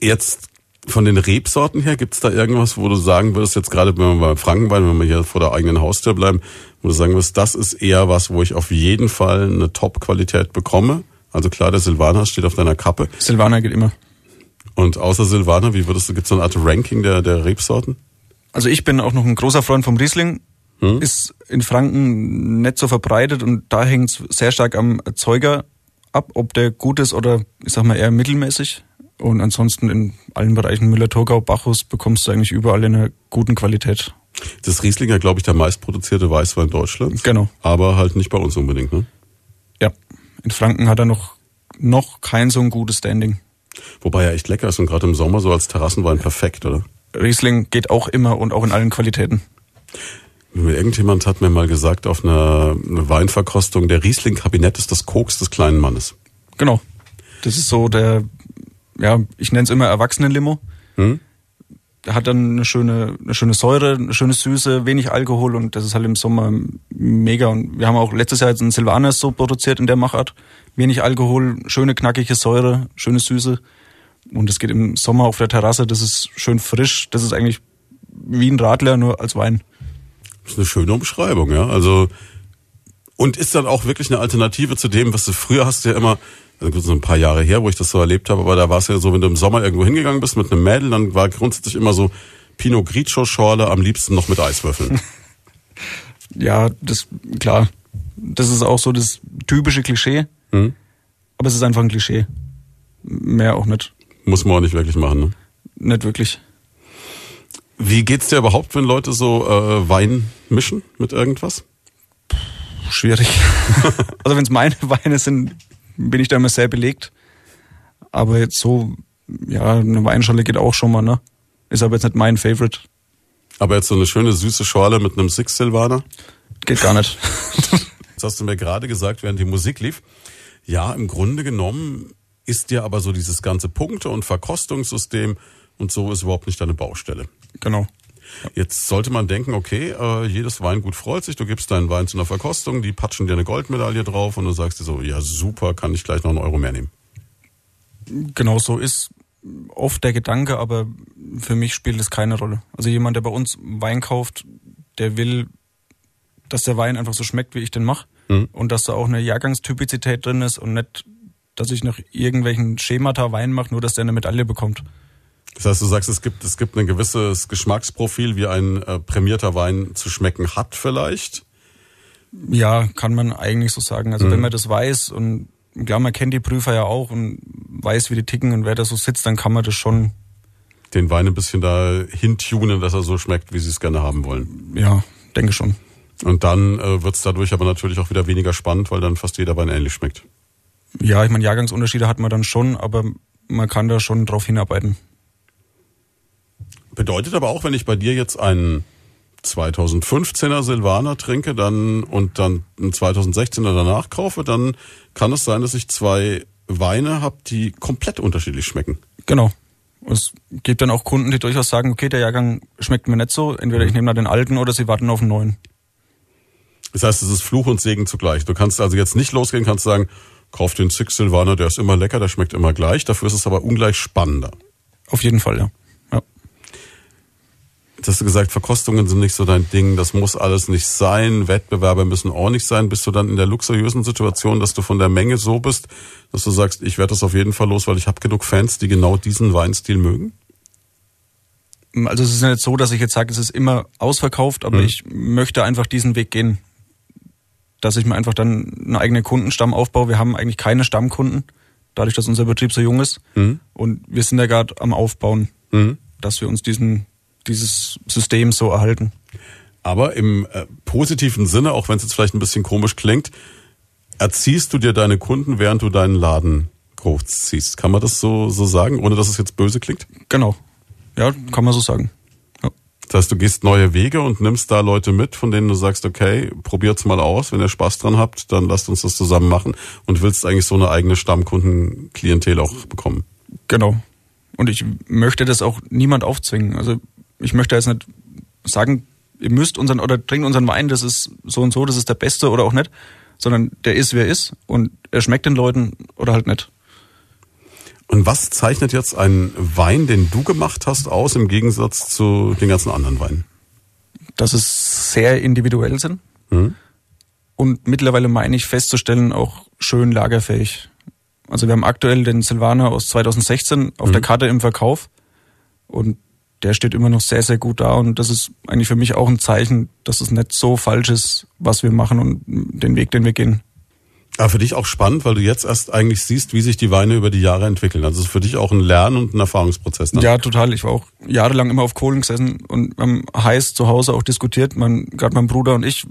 jetzt von den Rebsorten her, gibt's da irgendwas, wo du sagen würdest, jetzt gerade wenn wir bei Frankenwein, wenn wir hier vor der eigenen Haustür bleiben, wo du sagen würdest, das ist eher was, wo ich auf jeden Fall eine Top-Qualität bekomme, Also klar, der Silvaner steht auf deiner Kappe. Silvaner geht immer. Und außer Silvaner, wie würdest du, gibt es so eine Art Ranking der, der Rebsorten? Also ich bin auch noch ein großer Freund vom Riesling. Hm? Ist in Franken nicht so verbreitet und da hängt es sehr stark am Erzeuger ab, ob der gut ist oder ich sag mal eher mittelmäßig. Und ansonsten in allen Bereichen Müller-Thurgau, Bacchus bekommst du eigentlich überall in einer guten Qualität. Das Riesling ja, glaube ich, der meistproduzierte Weißwein Deutschlands. Genau. Aber halt nicht bei uns unbedingt, ne? Ja, in Franken hat er noch, noch kein so ein gutes Standing. Wobei er echt lecker ist und gerade im Sommer so als Terrassenwein perfekt, oder? Riesling geht auch immer und auch in allen Qualitäten. Irgendjemand hat mir mal gesagt auf einer Weinverkostung, der Riesling-Kabinett ist das Koks des kleinen Mannes. Genau. Das ist so der, ja, ich nenne es immer Erwachsenenlimo. Hm? Der hat dann eine schöne, eine schöne Säure, eine schöne Süße, wenig Alkohol und das ist halt im Sommer mega. Und wir haben auch letztes Jahr jetzt einen Silvaner so produziert in der Machart. Wenig Alkohol, schöne knackige Säure, schöne Süße. Und es geht im Sommer auf der Terrasse, das ist schön frisch. Das ist eigentlich wie ein Radler, nur als Wein. Das ist eine schöne Umschreibung, ja. Also, und ist dann auch wirklich eine Alternative zu dem, was du früher hast, ja immer, also so ein paar Jahre her, wo ich das so erlebt habe, aber da war es ja so, wenn du im Sommer irgendwo hingegangen bist mit einem Mädel, dann war grundsätzlich immer so Pinot Grigio Schorle, am liebsten noch mit Eiswürfeln. <laughs> ja, das, klar. Das ist auch so das typische Klischee. Hm? Aber es ist einfach ein Klischee. Mehr auch nicht. Muss man auch nicht wirklich machen, ne? Nicht wirklich. Wie geht's dir überhaupt, wenn Leute so äh, Wein mischen mit irgendwas? Schwierig. <laughs> also wenn es meine Weine sind, bin ich da immer sehr belegt. Aber jetzt so, ja, eine Weinschale geht auch schon mal, ne? Ist aber jetzt nicht mein Favorite. Aber jetzt so eine schöne süße Schorle mit einem Six Silvaner? Geht gar nicht. <laughs> Jetzt hast du mir gerade gesagt, während die Musik lief. Ja, im Grunde genommen ist dir aber so dieses ganze Punkte- und Verkostungssystem und so ist überhaupt nicht deine Baustelle. Genau. Jetzt sollte man denken, okay, äh, jedes Weingut freut sich, du gibst deinen Wein zu einer Verkostung, die patschen dir eine Goldmedaille drauf und du sagst dir so, ja super, kann ich gleich noch einen Euro mehr nehmen. Genau so ist oft der Gedanke, aber für mich spielt es keine Rolle. Also jemand, der bei uns Wein kauft, der will, dass der Wein einfach so schmeckt, wie ich den mache Mhm. und dass da auch eine Jahrgangstypizität drin ist und nicht, dass ich nach irgendwelchen Schemata Wein mache, nur dass der eine Medaille bekommt. Das heißt, du sagst, es gibt, es gibt ein gewisses Geschmacksprofil, wie ein äh, prämierter Wein zu schmecken hat vielleicht. Ja, kann man eigentlich so sagen. Also wenn man das weiß und klar, man kennt die Prüfer ja auch und weiß, wie die ticken und wer da so sitzt, dann kann man das schon, Den Wein ein bisschen da hintunen, dass er so schmeckt, wie sie es gerne haben wollen. ja, denke schon. Und dann äh, wird es dadurch aber natürlich auch wieder weniger spannend, weil dann fast jeder Wein ähnlich schmeckt. Ja, ich meine, Jahrgangsunterschiede hat man dann schon, aber man kann da schon drauf hinarbeiten. Bedeutet aber auch, wenn ich bei dir jetzt einen 2015er Silvaner trinke dann und dann einen 2016er danach kaufe, dann kann es sein, dass ich zwei Weine habe, die komplett unterschiedlich schmecken. Genau. Es gibt dann auch Kunden, die durchaus sagen, okay, der Jahrgang schmeckt mir nicht so, entweder ich nehme da den alten oder sie warten auf den neuen. Das heißt, es ist Fluch und Segen zugleich. Du kannst also jetzt nicht losgehen, kannst sagen, kauf den Six Silvaner, der ist immer lecker, der schmeckt immer gleich. Dafür ist es aber ungleich spannender. Auf jeden Fall, ja. ja. Hast du gesagt, Verkostungen sind nicht so dein Ding, das muss alles nicht sein, Wettbewerbe müssen auch nicht sein. Bist du dann in der luxuriösen Situation, dass du von der Menge so bist, dass du sagst, ich werde das auf jeden Fall los, weil ich habe genug Fans, die genau diesen Weinstil mögen? Also es ist ja nicht so, dass ich jetzt sage, es ist immer ausverkauft, aber Mhm. ich möchte einfach diesen Weg gehen. Dass ich mir einfach dann einen eigenen Kundenstamm aufbaue. Wir haben eigentlich keine Stammkunden, dadurch, dass unser Betrieb so jung ist. Mhm. Und wir sind ja gerade am Aufbauen, Mhm. dass wir uns diesen, dieses System so erhalten. Aber im äh, positiven Sinne, auch wenn es jetzt vielleicht ein bisschen komisch klingt, erziehst du dir deine Kunden, während du deinen Laden großziehst. Kann man das so, so sagen, ohne dass es jetzt böse klingt? Genau. Ja, kann man so sagen. Ja. Das heißt, du gehst neue Wege und nimmst da Leute mit, von denen du sagst, okay, probiert's mal aus. Wenn ihr Spaß dran habt, dann lasst uns das zusammen machen und willst eigentlich so eine eigene Stammkundenklientel auch bekommen. Genau. Und ich möchte das auch niemand aufzwingen. Also ich möchte jetzt nicht sagen, ihr müsst unseren oder trinkt unseren Wein, das ist so und so, das ist der beste oder auch nicht, sondern der ist, wer ist und er schmeckt den Leuten oder halt nicht. Und was zeichnet jetzt einen Wein, den du gemacht hast, aus im Gegensatz zu den ganzen anderen Weinen? Dass es sehr individuell sind Hm? und mittlerweile meine ich festzustellen, auch schön lagerfähig. Also wir haben aktuell den Silvaner aus 2016 auf mhm. der Karte im Verkauf und der steht immer noch sehr, sehr gut da und das ist eigentlich für mich auch ein Zeichen, dass es nicht so falsch ist, was wir machen und den Weg, den wir gehen. Aber für dich auch spannend, weil du jetzt erst eigentlich siehst, wie sich die Weine über die Jahre entwickeln. Also es ist für dich auch ein Lern- und ein Erfahrungsprozess. Ne? Ja, total. Ich war auch jahrelang immer auf Kohlen gesessen und haben heiß zu Hause auch diskutiert, mein, gerade mein Bruder und ich,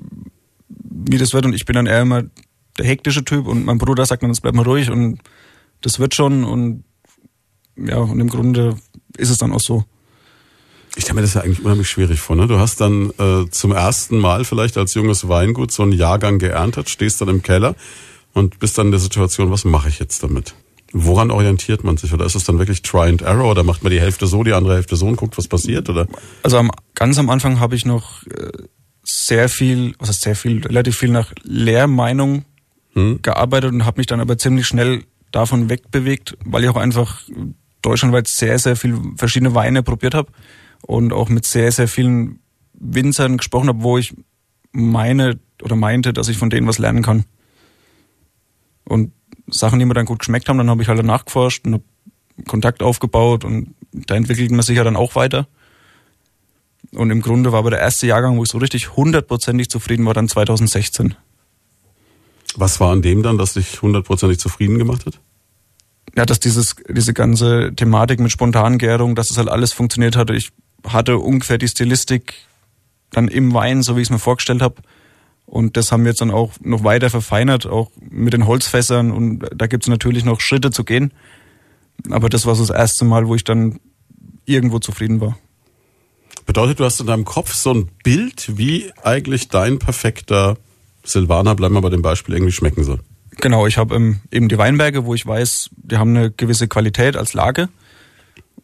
wie das wird. Und ich bin dann eher immer der hektische Typ und mein Bruder sagt dann, jetzt bleib mal ruhig und das wird schon und ja, und im Grunde ist es dann auch so. Ich stelle mir das ja eigentlich unheimlich schwierig vor. Ne? Du hast dann äh, zum ersten Mal vielleicht als junges Weingut so einen Jahrgang geerntet, stehst dann im Keller und bist dann in der Situation, was mache ich jetzt damit? Woran orientiert man sich? Oder ist es dann wirklich Try and Error? Oder macht man die Hälfte so, die andere Hälfte so und guckt, was passiert? Oder? Also am, ganz am Anfang habe ich noch äh, sehr viel, was heißt sehr viel, relativ viel nach Lehrmeinung hm. gearbeitet und habe mich dann aber ziemlich schnell davon wegbewegt, weil ich auch einfach deutschlandweit sehr, sehr viel verschiedene Weine probiert habe und auch mit sehr, sehr vielen Winzern gesprochen habe, wo ich meine oder meinte, dass ich von denen was lernen kann. Und Sachen, die mir dann gut geschmeckt haben, dann habe ich halt nachgeforscht und Kontakt aufgebaut und da entwickelt man sich ja dann auch weiter. Und im Grunde war aber der erste Jahrgang, wo ich so richtig hundertprozentig zufrieden war, dann 2016. Was war an dem dann, das dich hundertprozentig zufrieden gemacht hat? Ja, dass dieses, diese ganze Thematik mit Spontangärung, dass das halt alles funktioniert hatte. Ich hatte ungefähr die Stilistik dann im Wein, so wie ich es mir vorgestellt habe. Und das haben wir jetzt dann auch noch weiter verfeinert, auch mit den Holzfässern. Und da gibt es natürlich noch Schritte zu gehen. Aber das war so das erste Mal, wo ich dann irgendwo zufrieden war. Bedeutet, du hast in deinem Kopf so ein Bild, wie eigentlich dein perfekter Silvaner, bleiben wir bei dem Beispiel, irgendwie schmecken soll. Genau, ich habe ähm, eben die Weinberge, wo ich weiß, die haben eine gewisse Qualität als Lage.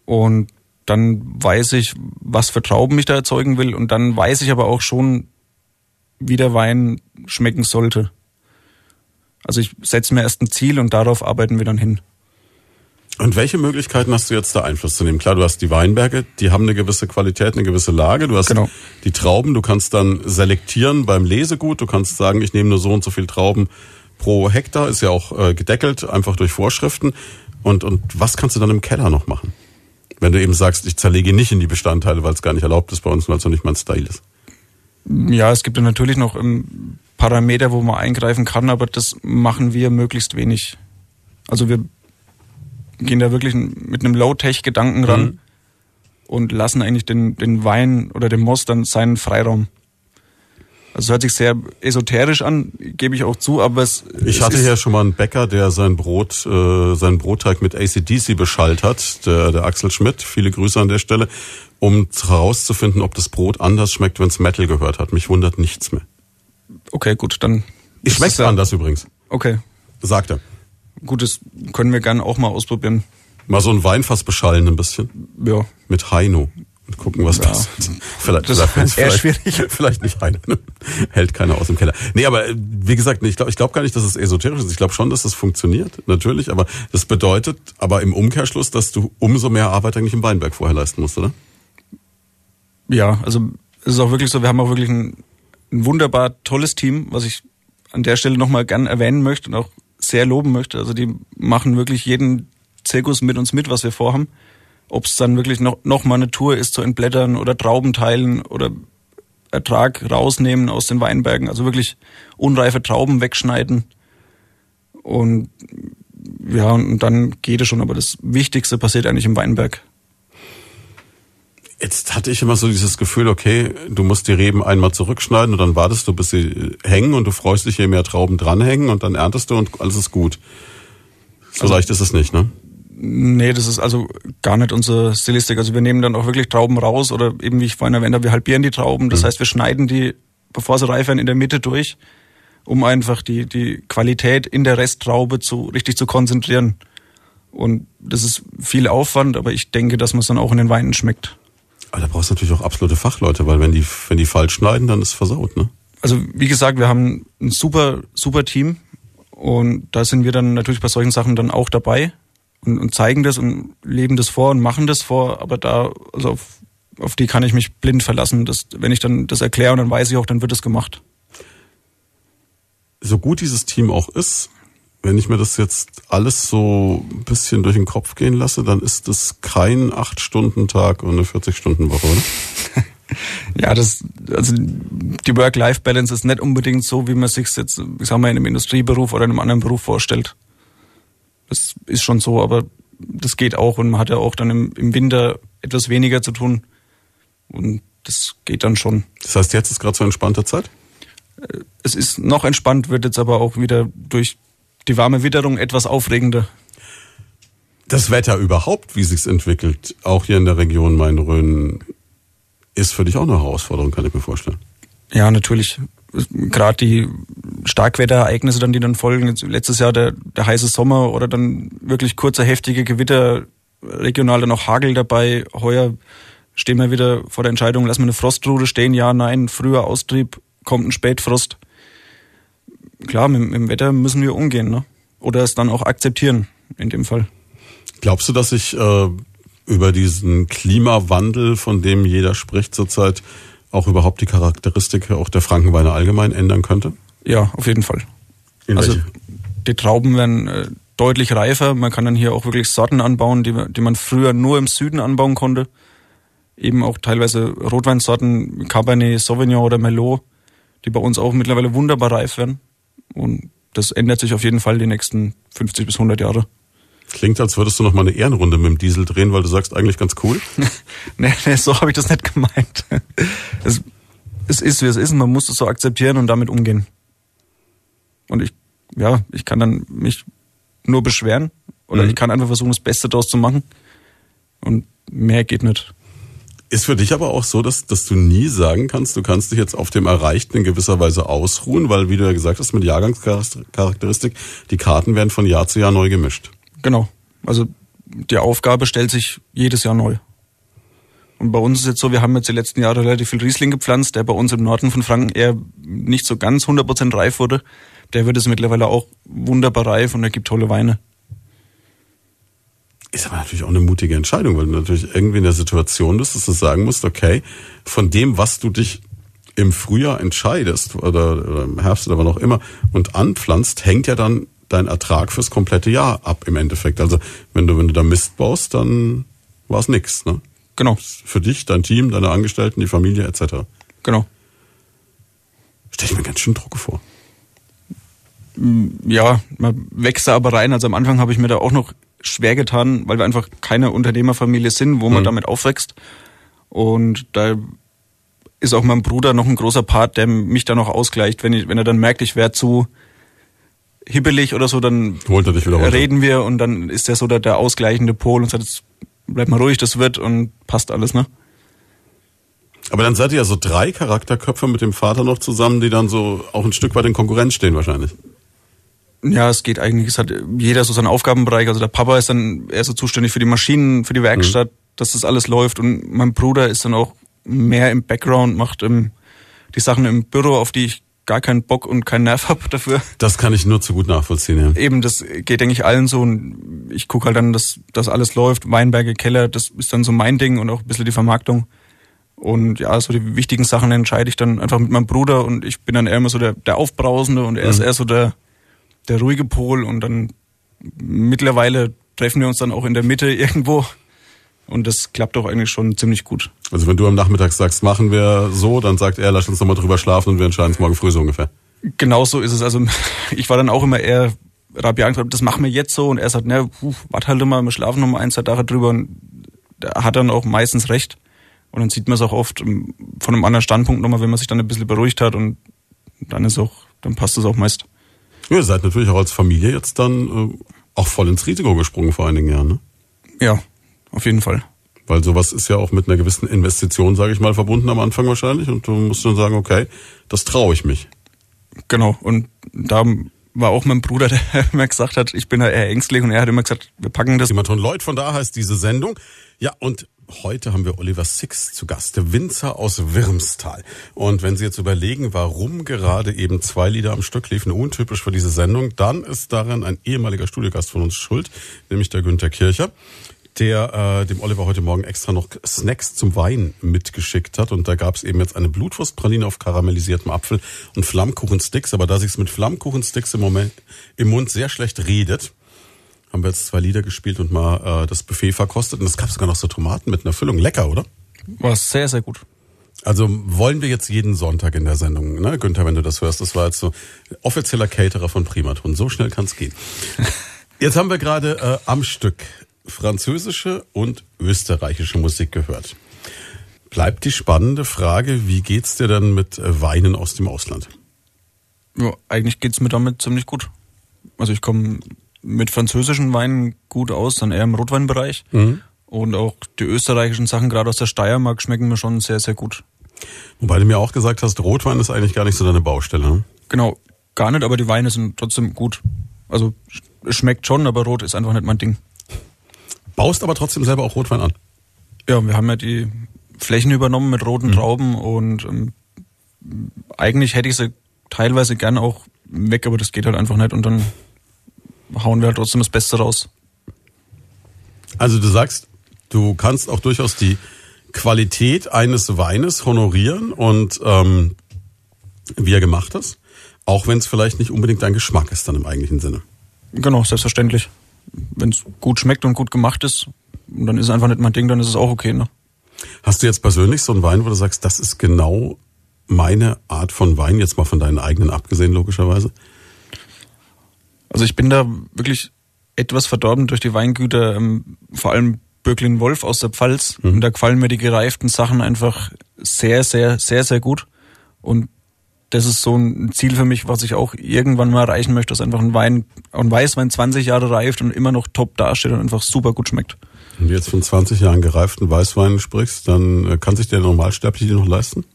Und dann weiß ich, was für Trauben ich da erzeugen will. Und dann weiß ich aber auch schon, wie der Wein schmecken sollte. Also ich setze mir erst ein Ziel und darauf arbeiten wir dann hin. Und welche Möglichkeiten hast du jetzt da Einfluss zu nehmen? Klar, du hast die Weinberge, die haben eine gewisse Qualität, eine gewisse Lage. Du hast genau. die Trauben, du kannst dann selektieren beim Lesegut. Du kannst sagen, ich nehme nur so und so viel Trauben pro Hektar, ist ja auch äh, gedeckelt, einfach durch Vorschriften. Und, und was kannst du dann im Keller noch machen? Wenn du eben sagst, ich zerlege nicht in die Bestandteile, weil es gar nicht erlaubt ist bei uns, weil es noch nicht mein Style ist. Ja, es gibt ja natürlich noch ähm, Parameter, wo man eingreifen kann, aber das machen wir möglichst wenig. Also wir gehen da wirklich mit einem Low-Tech-Gedanken ran mhm. und lassen eigentlich den, den Wein oder den Most dann seinen Freiraum. Also hört sich sehr esoterisch an, gebe ich auch zu, aber es. Ich hatte ja schon mal einen Bäcker, der sein Brot, äh, seinen Brotteig mit ACDC beschallt hat, der, der Axel Schmidt. Viele Grüße an der Stelle, um herauszufinden, ob das Brot anders schmeckt, wenn es Metal gehört hat. Mich wundert nichts mehr. Okay, gut, dann. Ich schmeckt ja anders übrigens. Okay. Sagt er. Gut, das können wir gerne auch mal ausprobieren. Mal so ein Weinfass beschallen ein bisschen. Ja. Mit Heino. Und gucken, was ja. passiert. Vielleicht, das ist eher schwierig. <laughs> Vielleicht nicht Heino. Hält keiner aus dem Keller. Nee, aber äh, wie gesagt, ich glaube ich glaub gar nicht, dass es esoterisch ist. Ich glaube schon, dass das funktioniert. Natürlich. Aber das bedeutet aber im Umkehrschluss, dass du umso mehr Arbeit eigentlich im Weinberg vorher leisten musst, oder? Ja, also es ist auch wirklich so, wir haben auch wirklich ein, ein wunderbar tolles Team, was ich an der Stelle nochmal gern erwähnen möchte und auch sehr loben möchte. Also die machen wirklich jeden Zirkus mit uns mit, was wir vorhaben. Ob es dann wirklich noch, noch mal eine Tour ist zu entblättern oder Trauben teilen oder Ertrag rausnehmen aus den Weinbergen. Also wirklich unreife Trauben wegschneiden. Und ja, und dann geht es schon. Aber das Wichtigste passiert eigentlich im Weinberg. Jetzt hatte ich immer so dieses Gefühl, okay, du musst die Reben einmal zurückschneiden und dann wartest du, bis sie hängen und du freust dich, je mehr Trauben dranhängen und dann erntest du und alles ist gut. So also, leicht ist es nicht, ne? Nee, das ist also gar nicht unsere Stilistik. Also wir nehmen dann auch wirklich Trauben raus oder eben wie ich vorhin erwähnt habe, wir halbieren die Trauben. Das mhm. heißt, wir schneiden die, bevor sie reif werden, in der Mitte durch, um einfach die, die Qualität in der Resttraube zu, richtig zu konzentrieren. Und das ist viel Aufwand, aber ich denke, dass man es dann auch in den Weinen schmeckt. Aber da brauchst du natürlich auch absolute Fachleute, weil wenn die, wenn die falsch schneiden, dann ist es versaut, ne? Also wie gesagt, wir haben ein super, super Team und da sind wir dann natürlich bei solchen Sachen dann auch dabei und, und zeigen das und leben das vor und machen das vor, aber da, also auf, auf die kann ich mich blind verlassen. dass wenn ich dann das erkläre und dann weiß ich auch, dann wird es gemacht. So gut dieses Team auch ist, wenn ich mir das jetzt alles so ein bisschen durch den Kopf gehen lasse, dann ist das kein 8-Stunden-Tag und eine 40-Stunden-Woche, oder? <laughs> ja, das, also die Work-Life-Balance ist nicht unbedingt so, wie man sich jetzt, ich sag mal, in einem Industrieberuf oder in einem anderen Beruf vorstellt. Das ist schon so, aber das geht auch und man hat ja auch dann im, im Winter etwas weniger zu tun und das geht dann schon. Das heißt, jetzt ist gerade so entspannte Zeit? Es ist noch entspannt, wird jetzt aber auch wieder durch die warme Witterung etwas aufregender. Das Wetter überhaupt, wie sich's entwickelt, auch hier in der Region Main-Rhön, ist für dich auch eine Herausforderung, kann ich mir vorstellen. Ja, natürlich. Gerade die Starkwetterereignisse dann, die dann folgen, letztes Jahr der, der heiße Sommer oder dann wirklich kurze, heftige Gewitter, regional dann auch Hagel dabei. Heuer stehen wir wieder vor der Entscheidung, lassen wir eine Frostrude stehen, ja, nein, früher Austrieb, kommt ein Spätfrost klar, mit, mit dem Wetter müssen wir umgehen, ne? Oder es dann auch akzeptieren, in dem Fall. Glaubst du, dass sich äh, über diesen Klimawandel, von dem jeder spricht zurzeit, auch überhaupt die Charakteristik auch der Frankenweine allgemein ändern könnte? Ja, auf jeden Fall. In also welche? die Trauben werden äh, deutlich reifer. Man kann dann hier auch wirklich Sorten anbauen, die, die man früher nur im Süden anbauen konnte. Eben auch teilweise Rotweinsorten, Cabernet Sauvignon oder Merlot, die bei uns auch mittlerweile wunderbar reif werden. Und das ändert sich auf jeden Fall die nächsten 50 bis 100 Jahre. Klingt, als würdest du noch mal eine Ehrenrunde mit dem Diesel drehen, weil du sagst, eigentlich ganz cool. <laughs> nee, nee, so habe ich das nicht gemeint. <laughs> Es, es ist, wie es ist, und man muss es so akzeptieren und damit umgehen. Und ich, ja, ich kann dann mich nur beschweren oder Mhm. ich kann einfach versuchen, das Beste daraus zu machen. Und mehr geht nicht. Ist für dich aber auch so, dass, dass du nie sagen kannst, du kannst dich jetzt auf dem Erreichten in gewisser Weise ausruhen, weil, wie du ja gesagt hast, mit Jahrgangscharakteristik, die Karten werden von Jahr zu Jahr neu gemischt. Genau. Also die Aufgabe stellt sich jedes Jahr neu. Und bei uns ist jetzt so, wir haben jetzt die letzten Jahre relativ viel Riesling gepflanzt, der bei uns im Norden von Franken eher nicht so ganz 100% reif wurde. Der wird es mittlerweile auch wunderbar reif und er gibt tolle Weine. Ist aber natürlich auch eine mutige Entscheidung, weil du natürlich irgendwie in der Situation bist, dass du sagen musst, okay, von dem, was du dich im Frühjahr entscheidest oder, im Herbst oder wann auch immer und anpflanzt, hängt ja dann dein Ertrag fürs komplette Jahr ab im Endeffekt. Also wenn du, wenn du da Mist baust, dann war es nix. Ne? Genau, Für dich, dein Team, deine Angestellten, die Familie etc. genau. Stell ich mir ganz schön Druck vor. Ja, man wächst da aber rein. Also am Anfang habe ich mir da auch noch schwer getan, weil wir einfach keine Unternehmerfamilie sind, wo man Mhm. damit aufwächst. Und da ist auch mein Bruder noch ein großer Part, der mich da noch ausgleicht. Wenn, ich, wenn er dann merkt, ich wäre zu hibbelig oder so, dann Holt er dich wieder runter. reden wir und dann ist er so der, der ausgleichende Pol und sagt, jetzt bleib mal ruhig, das wird und passt alles, ne? Aber dann seid ihr ja so drei Charakterköpfe mit dem Vater noch zusammen, die dann so auch ein Stück weit in Konkurrenz stehen wahrscheinlich. Ja, es geht eigentlich, es hat jeder so seinen Aufgabenbereich. Also der Papa ist dann eher so zuständig für die Maschinen, für die Werkstatt, dass das alles läuft. Und mein Bruder ist dann auch mehr im Background, macht ähm, die Sachen im Büro, auf die ich gar keinen Bock und keinen Nerv <laughs> hab dafür. Das kann ich nur zu gut nachvollziehen, ja. Eben, das geht, denke ich, allen so. Und ich gucke halt dann, dass das alles läuft. Weinberge, Keller, das ist dann so mein Ding und auch ein bisschen die Vermarktung. Und ja, so die wichtigen Sachen entscheide ich dann einfach mit meinem Bruder und ich bin dann eher immer so der, der Aufbrausende und er ist Mhm. eher so der, der ruhige Pol und dann mittlerweile treffen wir uns dann auch in der Mitte <laughs> irgendwo und das klappt auch eigentlich schon ziemlich gut. Also wenn du am Nachmittag sagst, machen wir so, dann sagt er, lass uns nochmal drüber schlafen und wir entscheiden es morgen früh so ungefähr. Genau so ist es. Also ich war dann auch immer eher rabiat, das machen wir jetzt so und er sagt, na, puh, warte halt mal, wir schlafen noch mal ein, zwei Tage drüber und er hat dann auch meistens recht. Und dann sieht man es auch oft ähm, von einem anderen Standpunkt nochmal, wenn man sich dann ein bisschen beruhigt hat und dann ist auch, dann passt es auch meist. Ja, ihr seid natürlich auch als Familie jetzt dann äh, auch voll ins Risiko gesprungen vor einigen Jahren, ne? Ja, auf jeden Fall. Weil sowas ist ja auch mit einer gewissen Investition, sage ich mal, verbunden am Anfang wahrscheinlich. Und du musst dann sagen, okay, das traue ich mich. Genau. Und da war auch mein Bruder, <laughs> der immer gesagt hat, ich bin da eher ängstlich und er hat immer gesagt, wir packen das. Simon Lloyd, von da heißt diese Sendung. Ja, und heute haben wir Oliver Six zu Gast, der Winzer aus Wirmstal. Und wenn Sie jetzt überlegen, warum gerade eben zwei Lieder am Stück liefen, untypisch für diese Sendung, dann ist daran ein ehemaliger Studiogast von uns schuld, nämlich der Günther Kircher. Der äh, dem Oliver heute Morgen extra noch Snacks zum Wein mitgeschickt hat. Und da gab es eben jetzt eine Blutwurstpraline auf karamellisiertem Apfel und Flammkuchensticks. Aber da sich's mit Flammkuchensticks im Moment im Mund sehr schlecht redet, haben wir jetzt zwei Lieder gespielt und mal äh, das Buffet verkostet. Und es gab sogar noch so Tomaten mit einer Füllung. Lecker, oder? War sehr, sehr gut. Also wollen wir jetzt jeden Sonntag in der Sendung, ne, Günther, wenn du das hörst, das war jetzt so offizieller Caterer von Primaton. So schnell kann's gehen. <laughs> Jetzt haben wir gerade äh, am Stück französische und österreichische Musik gehört. Bleibt die spannende Frage, wie geht's dir denn mit äh, Weinen aus dem Ausland? Ja, eigentlich geht's mir damit ziemlich gut. Also ich komme mit französischen Weinen gut aus, dann eher im Rotweinbereich. Mhm. Und auch die österreichischen Sachen, gerade aus der Steiermark, schmecken mir schon sehr, sehr gut. Wobei du mir auch gesagt hast, Rotwein ist eigentlich gar nicht so deine Baustelle. Ne? Genau, gar nicht, aber die Weine sind trotzdem gut. Also es schmeckt schon, aber Rot ist einfach nicht mein Ding. Baust aber trotzdem selber auch Rotwein an. Ja, wir haben ja die Flächen übernommen mit roten Trauben und ähm, eigentlich hätte ich sie teilweise gern auch weg, aber das geht halt einfach nicht und dann hauen wir halt trotzdem das Beste raus. Also du sagst, du kannst auch durchaus die Qualität eines Weines honorieren und ähm, wie er gemacht ist, auch wenn es vielleicht nicht unbedingt dein Geschmack ist dann im eigentlichen Sinne. Genau, selbstverständlich. Wenn es gut schmeckt und gut gemacht ist, dann ist es einfach nicht mein Ding, dann ist es auch okay. Ne? Hast du jetzt persönlich so einen Wein, wo du sagst, das ist genau meine Art von Wein, jetzt mal von deinen eigenen abgesehen, logischerweise? Also ich bin da wirklich etwas verdorben durch die Weingüter, ähm, vor allem Böcklin Wolf aus der Pfalz. Mhm. Und da gefallen mir die gereiften Sachen einfach sehr, sehr, sehr, sehr gut. Und das ist so ein Ziel für mich, was ich auch irgendwann mal erreichen möchte, dass einfach ein Wein, ein Weißwein 20 Jahre reift und immer noch top dasteht und einfach super gut schmeckt. Wenn du jetzt von 20 Jahren gereiften Weißwein sprichst, dann äh, kann sich der Normalsterbliche noch leisten? <laughs>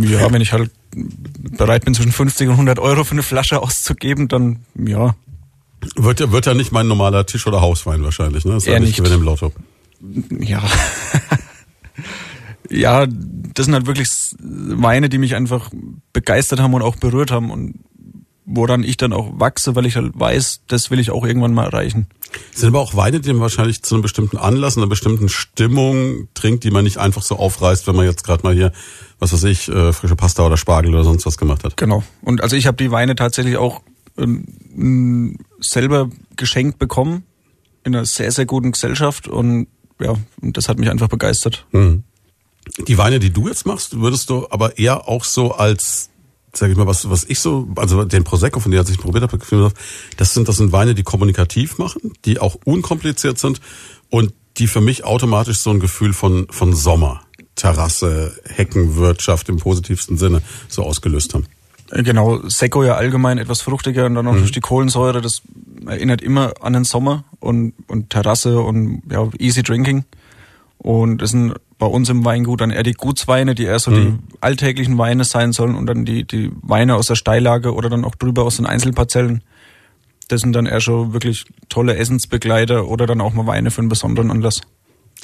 Ja, wenn ich halt bereit bin, zwischen 50 und 100 Euro für eine Flasche auszugeben, dann ja, Wird ja, wird ja nicht mein normaler Tisch- oder Hauswein wahrscheinlich, ne? Das ist ja nicht nicht. Gewinn im Lotto. ja. <laughs> ja, das sind halt wirklich Weine, die mich einfach begeistert haben und auch berührt haben und woran ich dann auch wachse, weil ich halt weiß, das will ich auch irgendwann mal erreichen. Es sind aber auch Weine, die man wahrscheinlich zu einem bestimmten Anlass, einer bestimmten Stimmung trinkt, die man nicht einfach so aufreißt, wenn man jetzt gerade mal hier, was weiß ich, äh, frische Pasta oder Spargel oder sonst was gemacht hat. Genau. Und also ich habe die Weine tatsächlich auch ähm, selber geschenkt bekommen in einer sehr, sehr guten Gesellschaft und ja, und das hat mich einfach begeistert. Mhm. Die Weine, die du jetzt machst, würdest du aber eher auch so als, sag ich mal, was, was ich so, also den Prosecco, von dem ich probiert habe, das sind, das sind Weine, die kommunikativ machen, die auch unkompliziert sind und die für mich automatisch so ein Gefühl von, von Sommer, Terrasse, Heckenwirtschaft im positivsten Sinne so ausgelöst haben. Äh, Genau, Secco ja allgemein etwas fruchtiger und dann noch durch die Kohlensäure, das erinnert immer an den Sommer und, und Terrasse und ja, easy drinking. Und das sind bei uns im Weingut dann eher die Gutsweine, die eher so die alltäglichen Weine sein sollen und dann die, die Weine aus der Steillage oder dann auch drüber aus den Einzelparzellen. Das sind dann eher schon wirklich tolle Essensbegleiter oder dann auch mal Weine für einen besonderen Anlass.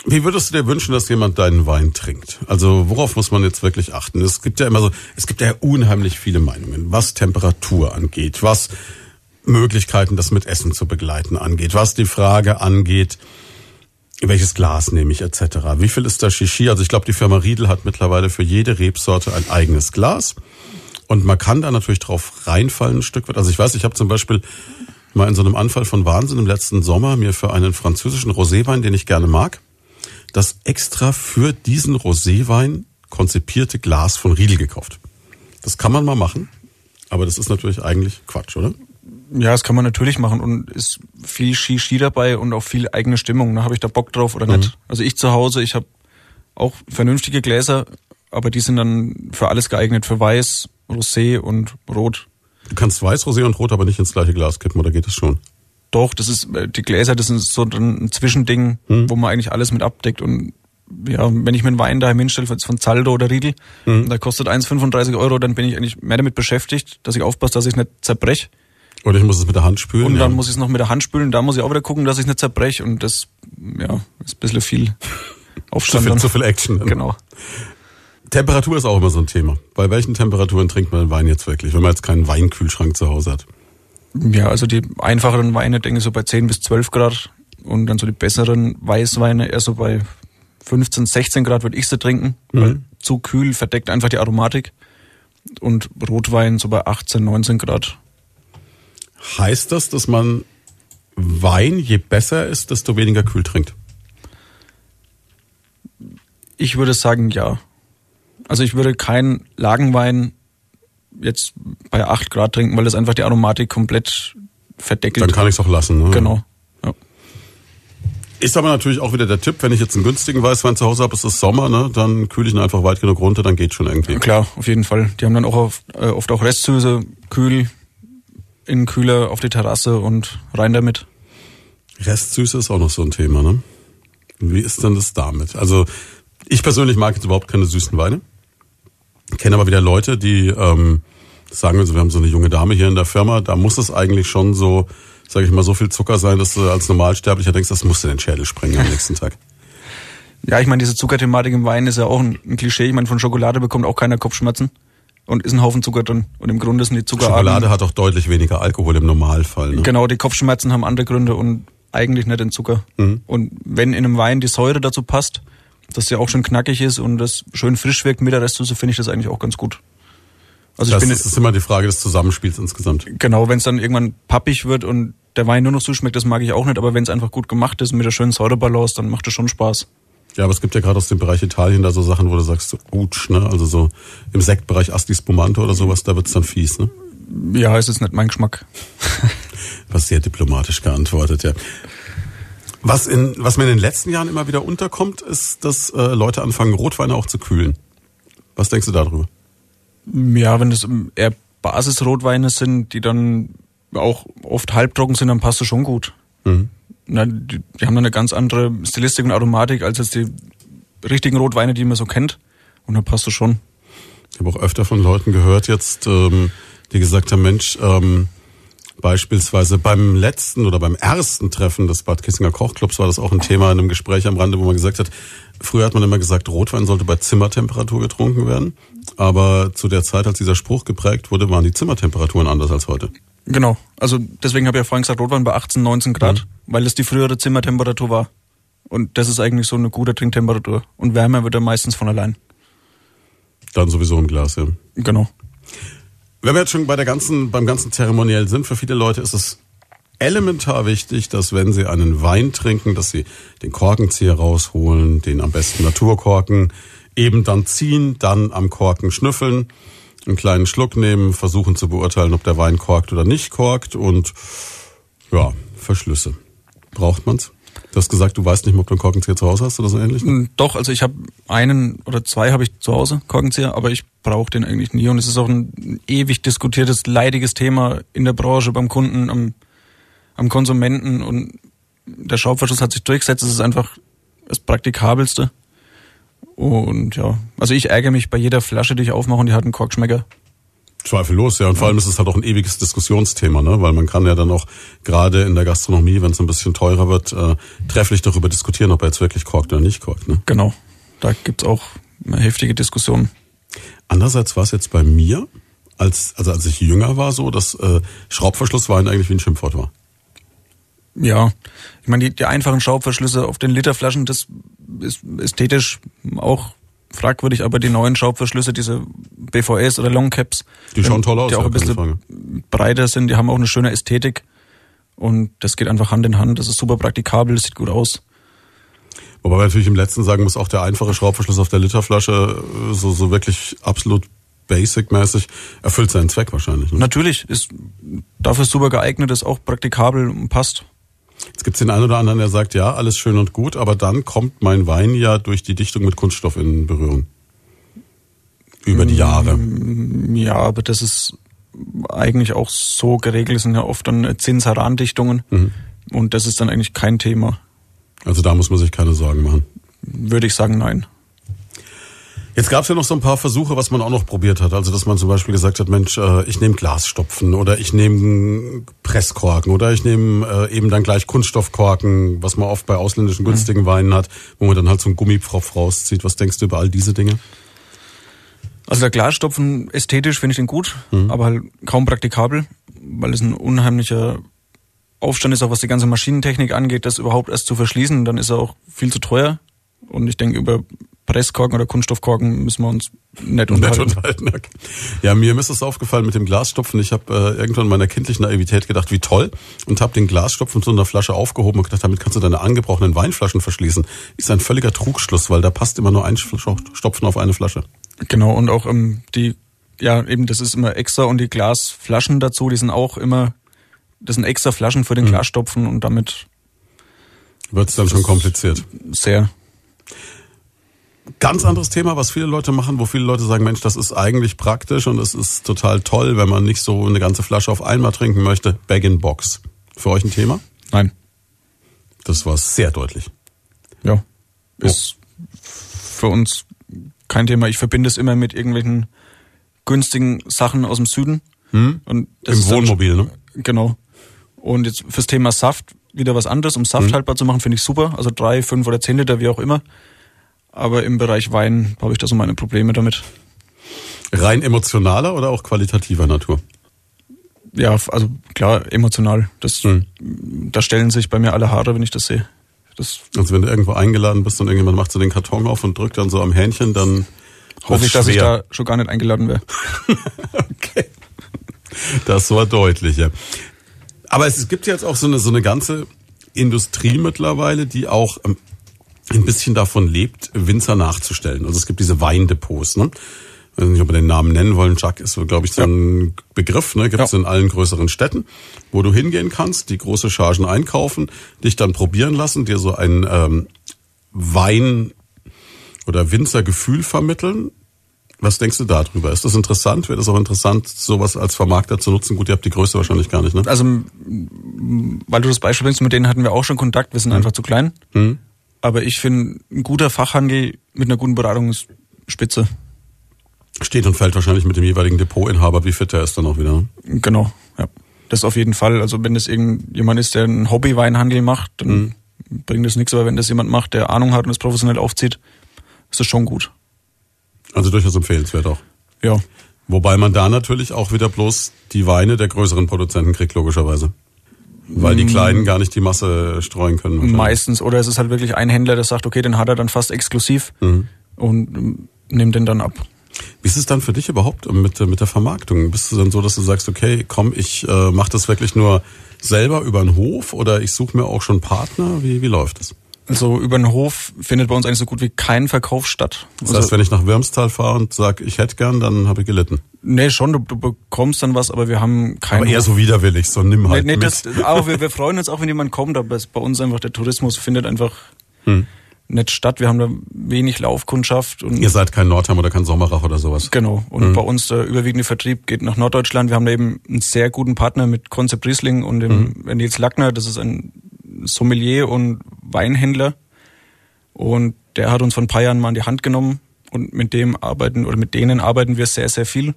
Wie würdest du dir wünschen, dass jemand deinen Wein trinkt? Also worauf muss man jetzt wirklich achten? Es gibt ja immer so, es gibt ja unheimlich viele Meinungen, was Temperatur angeht, was Möglichkeiten, das mit Essen zu begleiten angeht, was die Frage angeht, welches Glas nehme ich etc. Wie viel ist da Shishi? Also ich glaube, die Firma Riedel hat mittlerweile für jede Rebsorte ein eigenes Glas. Und man kann da natürlich drauf reinfallen ein Stück weit. Also ich weiß, ich habe zum Beispiel mal in so einem Anfall von Wahnsinn im letzten Sommer mir für einen französischen Roséwein, den ich gerne mag, das extra für diesen Roséwein konzipierte Glas von Riedel gekauft. Das kann man mal machen, aber das ist natürlich eigentlich Quatsch, oder? Ja, das kann man natürlich machen und ist viel Shishi dabei und auch viel eigene Stimmung. Da habe ich da Bock drauf oder nicht. Also ich zu Hause, ich habe auch vernünftige Gläser, aber die sind dann für alles geeignet, für Weiß, Rosé und Rot. Du kannst Weiß, Rosé und Rot aber nicht ins gleiche Glas kippen, oder geht das schon? Doch, das ist äh, die Gläser, das ist so ein Zwischending, wo man eigentlich alles mit abdeckt und ja, wenn ich mir einen Wein daheim hinstelle, von Zaldo oder Riedel, der kostet 1,35 Euro, dann bin ich eigentlich mehr damit beschäftigt, dass ich aufpasse, dass ich nicht zerbrech. Oder ich muss es mit der Hand spülen. Und ja. dann muss ich es noch mit der Hand spülen, da muss ich auch wieder gucken, dass ich nicht zerbrech und das, ja, ist ein bisschen viel <laughs> zu Aufstand. viel, dann. zu viel Action. Genau. Temperatur ist auch immer so ein Thema. Bei welchen Temperaturen trinkt man den Wein jetzt wirklich, wenn man jetzt keinen Weinkühlschrank zu Hause hat? Ja, also die einfacheren Weine, denke ich, so bei 10 bis 12 Grad Und dann so die besseren Weißweine eher so bei 15, 16 Grad würde ich sie trinken, Mhm. weil zu kühl verdeckt einfach die Aromatik. Und Rotwein so bei 18, 19 Grad. Heißt das, dass man Wein, je besser er ist, desto weniger kühl trinkt? Ich würde sagen, ja. Also ich würde keinen Lagenwein jetzt bei 8 Grad trinken, weil das einfach die Aromatik komplett verdeckelt. Dann kann ich es auch lassen. Ne? Genau. Ja. Ist aber natürlich auch wieder der Tipp, wenn ich jetzt einen günstigen Weißwein zu Hause habe, es ist Sommer, ne, dann kühle ich ihn einfach weit genug runter, dann geht schon irgendwie. Klar, auf jeden Fall. Die haben dann auch oft, äh, oft auch Restsüße, kühl, in den Kühler auf die Terrasse und rein damit. Restsüße ist auch noch so ein Thema, ne? Wie ist denn das damit? Also ich persönlich mag jetzt überhaupt keine süßen Weine. Kenne aber wieder Leute, die ähm, sagen, also wir haben so eine junge Dame hier in der Firma, da muss es eigentlich schon so, sage ich mal, so viel Zucker sein, dass du als Normalsterblicher denkst, das musst du den Schädel sprengen am nächsten Tag. <laughs> Ja, ich meine, diese Zuckerthematik im Wein ist ja auch ein, ein Klischee. Ich meine, von Schokolade bekommt auch keiner Kopfschmerzen und ist ein Haufen Zucker drin. Und im Grunde sind die Zuckerarten... Schokolade hat auch deutlich weniger Alkohol im Normalfall. Ne? Genau, die Kopfschmerzen haben andere Gründe und eigentlich nicht den Zucker. Mhm. Und wenn in einem Wein die Säure dazu passt, dass der auch schön knackig ist und das schön frisch wirkt mit der Restsüße, finde ich das eigentlich auch ganz gut. Also das ich bin ist, ist immer die Frage des Zusammenspiels insgesamt. genau, wenn es dann irgendwann pappig wird und der Wein nur noch so schmeckt, das mag ich auch nicht, aber wenn es einfach gut gemacht ist mit der schönen Säurebalance, dann macht es schon Spaß. Ja, aber es gibt ja gerade aus dem Bereich Italien da so Sachen, wo du sagst, Utsch, ne? Also so im Sektbereich Asti Spumante oder sowas, da wird's dann fies, ne? Ja, ist jetzt nicht mein Geschmack. <laughs> Was sehr diplomatisch geantwortet, ja. Was, in, was mir in den letzten Jahren immer wieder unterkommt, ist, dass äh, Leute anfangen, Rotweine auch zu kühlen. Was denkst du darüber? Ja, wenn das eher Basisrotweine sind, die dann auch oft halbtrocken sind, dann passt das schon gut. Mhm. Na, die, die haben dann eine ganz andere Stilistik und Aromatik als jetzt die richtigen Rotweine, die man so kennt. Und dann passt das schon. Ich habe auch öfter von Leuten gehört jetzt, ähm, die gesagt haben, Mensch, ähm, beispielsweise beim letzten oder beim ersten Treffen des Bad Kissinger Kochclubs war das auch ein Thema in einem Gespräch am Rande, wo man gesagt hat, früher hat man immer gesagt, Rotwein sollte bei Zimmertemperatur getrunken werden. Aber zu der Zeit, als dieser Spruch geprägt wurde, waren die Zimmertemperaturen anders als heute. Genau. Also deswegen habe ich ja vorhin gesagt, Rotwein bei 18, 19 Grad, weil es die frühere Zimmertemperatur war. Und das ist eigentlich so eine gute Trinktemperatur. Und wärmer wird er meistens von allein. Dann sowieso im Glas, ja. Genau. Wenn wir jetzt schon bei der ganzen, beim ganzen Zeremoniell sind, für viele Leute ist es elementar wichtig, dass wenn sie einen Wein trinken, dass sie den Korkenzieher rausholen, den am besten Naturkorken, eben dann ziehen, dann am Korken schnüffeln, einen kleinen Schluck nehmen, versuchen zu beurteilen, ob der Wein korkt oder nicht korkt und ja, Verschlüsse. Braucht man's? Du hast gesagt, du weißt nicht mehr, ob du einen Korkenzieher zu Hause hast oder so ähnlich. Mm, Doch, also ich habe einen oder zwei habe ich zu Hause, Korkenzieher, aber ich brauche den eigentlich nie. Und es ist auch ein ewig diskutiertes, leidiges Thema in der Branche, beim Kunden, am, am Konsumenten. Und der Schraubverschluss hat sich durchgesetzt. Es ist einfach das Praktikabelste. Und ja, also ich ärgere mich bei jeder Flasche, die ich aufmache und die hat einen Korkschmecker. Zweifellos, ja. Und vor allem ist es halt auch ein ewiges Diskussionsthema, ne? Weil man kann ja dann auch gerade in der Gastronomie, wenn es ein bisschen teurer wird, äh, trefflich darüber diskutieren, ob er jetzt wirklich korkt oder nicht korkt. Ne? Genau. Da gibt's auch eine heftige Diskussion. Andererseits war es jetzt bei mir, als, also als ich jünger war, so, dass äh, Schraubverschlusswein eigentlich wie ein Schimpfwort war. Ja, ich meine, die, die einfachen Schraubverschlüsse auf den Literflaschen, das ist ästhetisch auch fragwürdig, aber die neuen Schraubverschlüsse, diese BVS oder Longcaps, Die schauen toll aus, die auch ja, ein bisschen breiter sind, die haben auch eine schöne Ästhetik und das geht einfach Hand in Hand. Das ist super praktikabel, das sieht gut aus. Wobei man natürlich im letzten sagen muss, auch der einfache Schraubverschluss auf der Literflasche, äh, so, so wirklich absolut basic-mäßig, erfüllt seinen Zweck wahrscheinlich. Ne? Natürlich ist dafür super geeignet, ist auch praktikabel und passt. Jetzt gibt's den einen oder anderen, der sagt, ja, alles schön und gut, aber dann kommt mein Wein ja durch die Dichtung mit Kunststoff in Berührung. Über die Jahre. Ja, aber das ist eigentlich auch so geregelt, es sind ja oft dann Zinsherandichtungen Mhm. und das ist dann eigentlich kein Thema. Also da muss man sich keine Sorgen machen. Würde ich sagen, nein. Jetzt gab's ja noch so ein paar Versuche, was man auch noch probiert hat. Also dass man zum Beispiel gesagt hat, Mensch, äh, ich nehme Glasstopfen oder ich nehme Presskorken oder ich nehme äh, eben dann gleich Kunststoffkorken, was man oft bei ausländischen günstigen Weinen hat, wo man dann halt so einen Gummipfropf rauszieht. Was denkst du über all diese Dinge? Also der Glasstopfen ästhetisch finde ich den gut, Mhm. aber halt kaum praktikabel, weil es ein unheimlicher Aufstand ist, auch was die ganze Maschinentechnik angeht, das überhaupt erst zu verschließen, dann ist er auch viel zu teuer. Und ich denke, über Presskorken oder Kunststoffkorken müssen wir uns nett unterhalten. Nett unterhalten. Okay. Ja, mir ist es aufgefallen mit dem Glasstopfen. Ich habe äh, irgendwann in meiner kindlichen Naivität gedacht, wie toll, und habe den Glasstopfen zu einer Flasche aufgehoben und gedacht, damit kannst du deine angebrochenen Weinflaschen verschließen. Ist ein völliger Trugschluss, weil da passt immer nur ein Stopfen auf eine Flasche. Genau, und auch ähm, die, ja, eben, das ist immer extra und die Glasflaschen dazu, die sind auch immer, das sind extra Flaschen für den mhm. Glasstopfen und damit wird es dann schon kompliziert. Sehr. Ganz anderes Thema, was viele Leute machen, wo viele Leute sagen, Mensch, das ist eigentlich praktisch und es ist total toll, wenn man nicht so eine ganze Flasche auf einmal trinken möchte. Bag-in-Box. Für euch ein Thema? Nein. Das war sehr deutlich. Ja. Ist oh. für uns kein Thema. Ich verbinde es immer mit irgendwelchen günstigen Sachen aus dem Süden. Hm? Und Im Wohnmobil, ne? Genau. Und jetzt fürs Thema Saft wieder was anderes, um Saft hm. haltbar zu machen, finde ich super. Also drei, fünf oder zehn Liter, wie auch immer. Aber im Bereich Wein habe ich da so meine Probleme damit. Rein emotionaler oder auch qualitativer Natur? Ja, also klar, emotional. Das, hm. Da stellen sich bei mir alle Haare, wenn ich das sehe. Das also wenn du irgendwo eingeladen bist und irgendjemand macht so den Karton auf und drückt dann so am Hähnchen, dann hoffe ich, dass ich da schon gar nicht eingeladen wäre. <laughs> okay. Das war deutlich, ja. Aber es gibt jetzt auch so eine, so eine ganze Industrie mittlerweile, die auch ähm, ein bisschen davon lebt, Winzer nachzustellen. Also es gibt diese Weindepots, ne? Ich weiß nicht, ob wir den Namen nennen wollen. Chuck ist, glaube ich, so ein ja. Begriff, ne? Gibt es ja. in allen größeren Städten, wo du hingehen kannst, die große Chargen einkaufen, dich dann probieren lassen, dir so ein ähm, Wein- oder Winzergefühl vermitteln. Was denkst du darüber? Ist das interessant? Wäre das auch interessant, sowas als Vermarkter zu nutzen? Gut, ihr habt die Größe wahrscheinlich gar nicht, ne? Also, weil du das Beispiel bringst, mit denen hatten wir auch schon Kontakt, wir sind mhm. einfach zu klein. Mhm. Aber ich finde, ein guter Fachhandel mit einer guten Beratung ist spitze. Steht und fällt wahrscheinlich mit dem jeweiligen Depotinhaber, wie fit er ist dann auch wieder. Genau, ja. Das auf jeden Fall. Also wenn das irgendjemand ist, der einen Hobbyweinhandel macht, dann mhm. bringt das nichts. Aber wenn das jemand macht, der Ahnung hat und es professionell aufzieht, ist das schon gut. Also durchaus empfehlenswert auch. Ja. Wobei man da natürlich auch wieder bloß die Weine der größeren Produzenten kriegt, logischerweise. Weil die Kleinen mm. gar nicht die Masse streuen können. Meistens. Oder es ist halt wirklich ein Händler, der sagt, okay, den hat er dann fast exklusiv mhm. und ähm, nimmt den dann ab. Wie ist es dann für dich überhaupt mit, mit der Vermarktung? Bist du dann so, dass du sagst, okay, komm, ich äh, mache das wirklich nur selber über den Hof oder ich suche mir auch schon Partner? Wie, wie läuft das? Also über den Hof findet bei uns eigentlich so gut wie kein Verkauf statt. Das heißt, also, wenn ich nach Wirmstal fahre und sage, ich hätte gern, dann habe ich gelitten. Nee, schon, du, du bekommst dann was, aber wir haben keinen. Aber eher Hof. so widerwillig, so nimm halt nee, nee, mit. Das, aber wir, wir freuen uns auch, wenn jemand kommt, aber bei uns einfach der Tourismus findet einfach hm. nicht statt. Wir haben da wenig Laufkundschaft. Und Ihr seid kein Nordheim oder kein Sommerach oder sowas. Genau. Und hm. bei uns der überwiegende Vertrieb geht nach Norddeutschland. Wir haben da eben einen sehr guten Partner mit Konzept Riesling und dem hm. Nils Lackner. Das ist ein Sommelier und Weinhändler und der hat uns vor ein paar Jahren mal in die Hand genommen und mit dem arbeiten oder mit denen arbeiten wir sehr, sehr viel.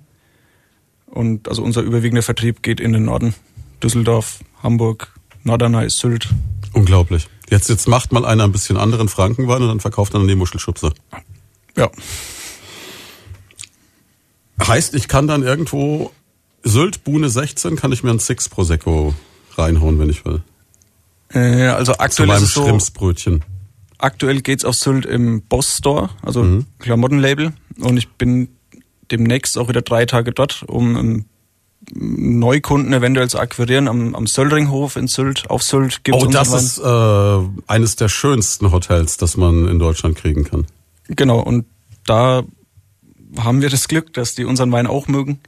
Und also unser überwiegender Vertrieb geht in den Norden. Düsseldorf, Hamburg, Norderney, Sylt. Unglaublich. Jetzt, jetzt macht mal einer ein bisschen anderen Frankenwein und dann verkauft er dann die Muschelschubse. Ja. Heißt, ich kann dann irgendwo Sylt, Buhne 16, kann ich mir ein Six Prosecco reinhauen, wenn ich will. Äh, also aktuell Zu meinem ist es so, Schrimpsbrötchen. Aktuell geht's auf Sylt im Boss Store, also mhm. Klamottenlabel. Und ich bin demnächst auch wieder drei Tage dort, um Neukunden eventuell zu akquirieren am, am Söllringhof in Sylt. Auf Sylt gibt's Oh, das ist äh, eines der schönsten Hotels, das man in Deutschland kriegen kann. Genau, und da haben wir das Glück, dass die unseren Wein auch mögen.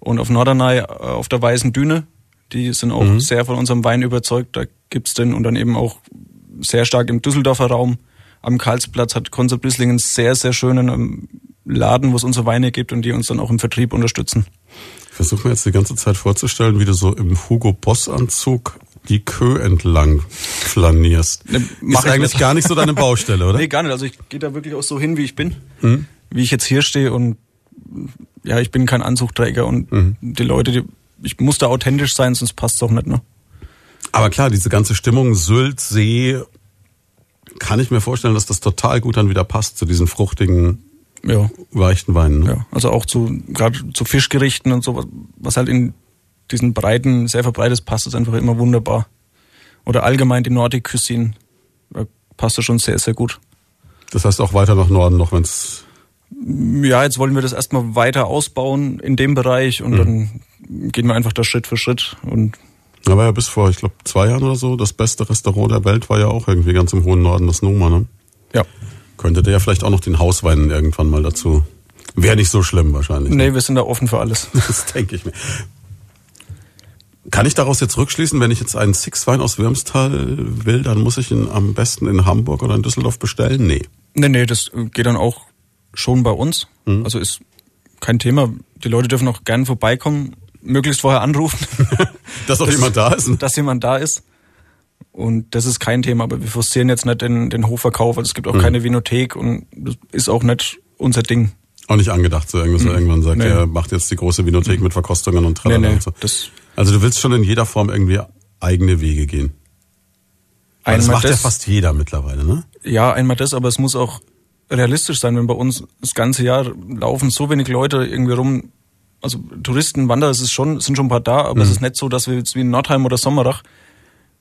Und auf Norderney, äh, auf der Weißen Düne, die sind auch mhm. sehr von unserem Wein überzeugt. Da gibt's den und dann eben auch sehr stark im Düsseldorfer Raum. Am Karlsplatz hat Konzept Rissling einen sehr, sehr schönen ähm, Laden, wo es unsere Weine gibt und die uns dann auch im Vertrieb unterstützen. Ich versuche mir jetzt die ganze Zeit vorzustellen, wie du so im Hugo Boss Anzug die Kö entlang flanierst. Ne, ist eigentlich gar nicht so deine Baustelle, oder? <laughs> Nee, gar nicht. Also ich gehe da wirklich auch so hin, wie ich bin. Hm? Wie ich jetzt hier stehe und ja, ich bin kein Anzugträger und mhm. die Leute, die, ich muss da authentisch sein, sonst passt es auch nicht, ne? Aber klar, diese ganze Stimmung, Sylt, See, kann ich mir vorstellen, dass das total gut dann wieder passt zu diesen fruchtigen, ja. weichen Weinen. Ne? Ja, also auch zu, gerade zu Fischgerichten und so, was halt in diesen Breiten sehr verbreitet passt, ist einfach immer wunderbar. oder allgemein die Nordic Cuisine passt da schon sehr, sehr gut. Das heißt auch weiter nach Norden noch, wenn es ja, jetzt wollen wir das erstmal weiter ausbauen in dem Bereich und mhm. dann gehen wir einfach da Schritt für Schritt und da war ja bis vor, ich glaube, zwei Jahren oder so, das beste Restaurant der Welt war ja auch irgendwie ganz im hohen Norden, das Noma, ne? Ja. Könnte der ja vielleicht auch noch den Hauswein irgendwann mal dazu. Wäre nicht so schlimm wahrscheinlich. Nee, ne? wir sind da offen für alles. <laughs> Das denke ich mir. Kann ich daraus jetzt rückschließen, wenn ich jetzt einen Six-Wein aus Wirmstal will, dann muss ich ihn am besten in Hamburg oder in Düsseldorf bestellen? Nee. Nee, nee, das geht dann auch schon bei uns. Mhm. Also ist kein Thema. Die Leute dürfen auch gerne vorbeikommen, möglichst vorher anrufen. <laughs> dass auch jemand da ist. <laughs> Dass jemand da ist. Und das ist kein Thema, aber wir forcieren jetzt nicht den, den Hofverkauf, also es gibt auch mhm. keine Vinothek und das ist auch nicht unser Ding. Auch nicht angedacht, so irgendwas, mhm. irgendwann sagt, nee. er macht jetzt die große Vinothek mhm. mit Verkostungen und tralala nee, nee, und so. also du willst schon in jeder Form irgendwie eigene Wege gehen. das macht das, ja fast jeder mittlerweile, ne? Ja, einmal das, aber es muss auch realistisch sein, wenn bei uns das ganze Jahr laufen so wenig Leute irgendwie rum. Also Touristen, Wanderer, es ist schon, sind schon ein paar da, aber mhm. es ist nicht so, dass wir jetzt wie in Nordheim oder Sommerach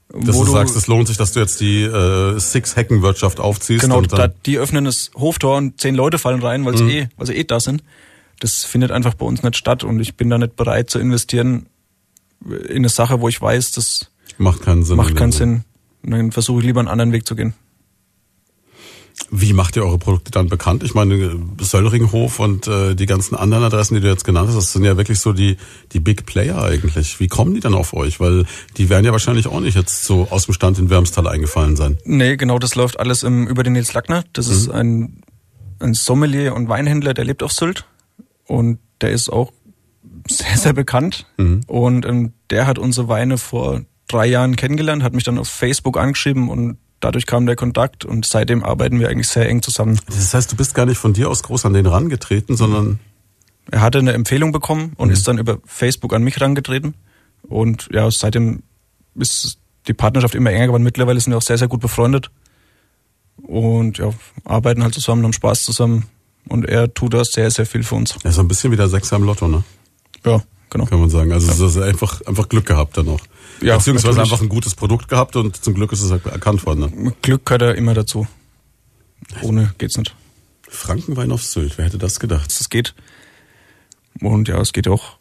dass du, du sagst, es lohnt sich, dass du jetzt die äh, Six-Hecken-Wirtschaft aufziehst. Genau, und da, die öffnen das Hoftor und zehn Leute fallen rein, weil sie mhm. eh, weil sie eh da sind. Das findet einfach bei uns nicht statt und ich bin da nicht bereit zu investieren in eine Sache, wo ich weiß, das macht keinen Sinn. Macht keinen Sinn. Und dann versuche ich lieber einen anderen Weg zu gehen. Wie macht ihr eure Produkte dann bekannt? Ich meine, Söllringhof und äh, die ganzen anderen Adressen, die du jetzt genannt hast, das sind ja wirklich so die, die Big Player eigentlich. Wie kommen die dann auf euch? Weil die werden ja wahrscheinlich auch nicht jetzt so aus dem Stand in Wermstal eingefallen sein. Nee, genau, das läuft alles im, über den Nils Lackner. Das mhm. ist ein, ein Sommelier und Weinhändler, der lebt auf Sylt. Und der ist auch sehr, sehr bekannt. Mhm. Und ähm, der hat unsere Weine vor drei Jahren kennengelernt, hat mich dann auf Facebook angeschrieben und dadurch kam der Kontakt und seitdem arbeiten wir eigentlich sehr eng zusammen. Das heißt, du bist gar nicht von dir aus groß an den rangetreten, sondern er hatte eine Empfehlung bekommen und mhm. ist dann über Facebook an mich rangetreten und ja, seitdem ist die Partnerschaft immer enger geworden. Mittlerweile sind wir auch sehr, sehr gut befreundet und ja, arbeiten halt zusammen, haben Spaß zusammen und er tut da sehr, sehr viel für uns. Ja, so ein bisschen wie der Sechser im Lotto, ne? Ja, genau. Kann man sagen. Also ja. es ist einfach, einfach Glück gehabt dann auch. Ja, Beziehungsweise natürlich. einfach ein gutes Produkt gehabt und zum Glück ist es erkannt worden. Ne? Glück gehört ja immer dazu. Ohne geht's nicht. Frankenwein auf Sylt, wer hätte das gedacht? Das geht. Und ja, es geht auch.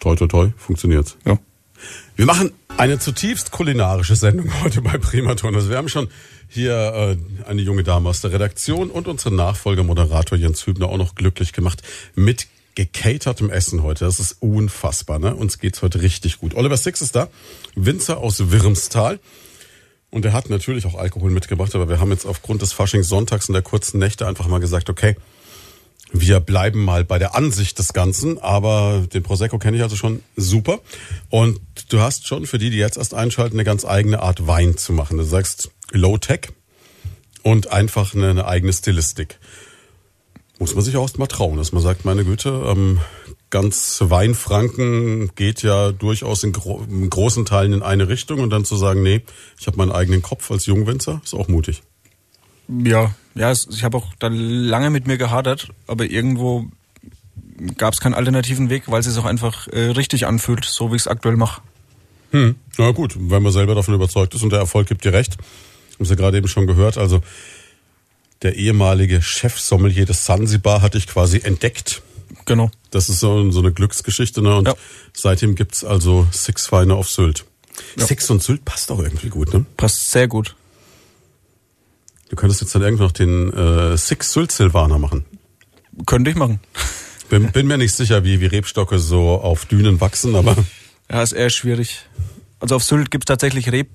Toi, toi, toi, funktioniert. Ja. Wir machen eine zutiefst kulinarische Sendung heute bei Primaton. Also wir haben schon hier äh, eine junge Dame aus der Redaktion und unseren Nachfolger Moderator Jens Hübner auch noch glücklich gemacht mit gecatertem Essen heute. Das ist unfassbar, ne? Uns geht's heute richtig gut. Oliver Six ist da, Winzer aus Wirmstal. Und er hat natürlich auch Alkohol mitgebracht, aber wir haben jetzt aufgrund des Faschingssonntags und der kurzen Nächte einfach mal gesagt, okay, wir bleiben mal bei der Ansicht des Ganzen, aber den Prosecco kenne ich also schon super. Und du hast schon für die, die jetzt erst einschalten, eine ganz eigene Art Wein zu machen. Du sagst Low Tech und einfach eine, eine eigene Stilistik muss man sich auch erst mal trauen, dass man sagt, meine Güte, ähm, ganz Weinfranken geht ja durchaus in, gro in, großen Teilen in eine Richtung und dann zu sagen, nee, ich habe meinen eigenen Kopf als Jungwinzer, ist auch mutig. Ja, ja, ich habe auch da lange mit mir gehadert, aber irgendwo gab es keinen alternativen Weg, weil es sich auch einfach äh, richtig anfühlt, so wie ich es aktuell mache. Hm, na gut, wenn man selber davon überzeugt ist und der Erfolg gibt dir recht, haben Sie gerade eben schon gehört, also der ehemalige Chefsommelier des Sansibar hatte ich quasi entdeckt. Genau. Das ist so, so eine Glücksgeschichte. Ne? Und ja. seitdem gibt's also Six Weine auf Sylt. Ja. Six und Sylt passt auch irgendwie gut, ne? Passt sehr gut. Du könntest jetzt dann irgendwann noch den äh, Six Sylt Silvaner machen. Könnte ich machen. Bin, bin mir nicht sicher, wie, wie Rebstocke so auf Dünen wachsen, aber. Ja, ist eher schwierig. Also auf Sylt gibt's tatsächlich Reb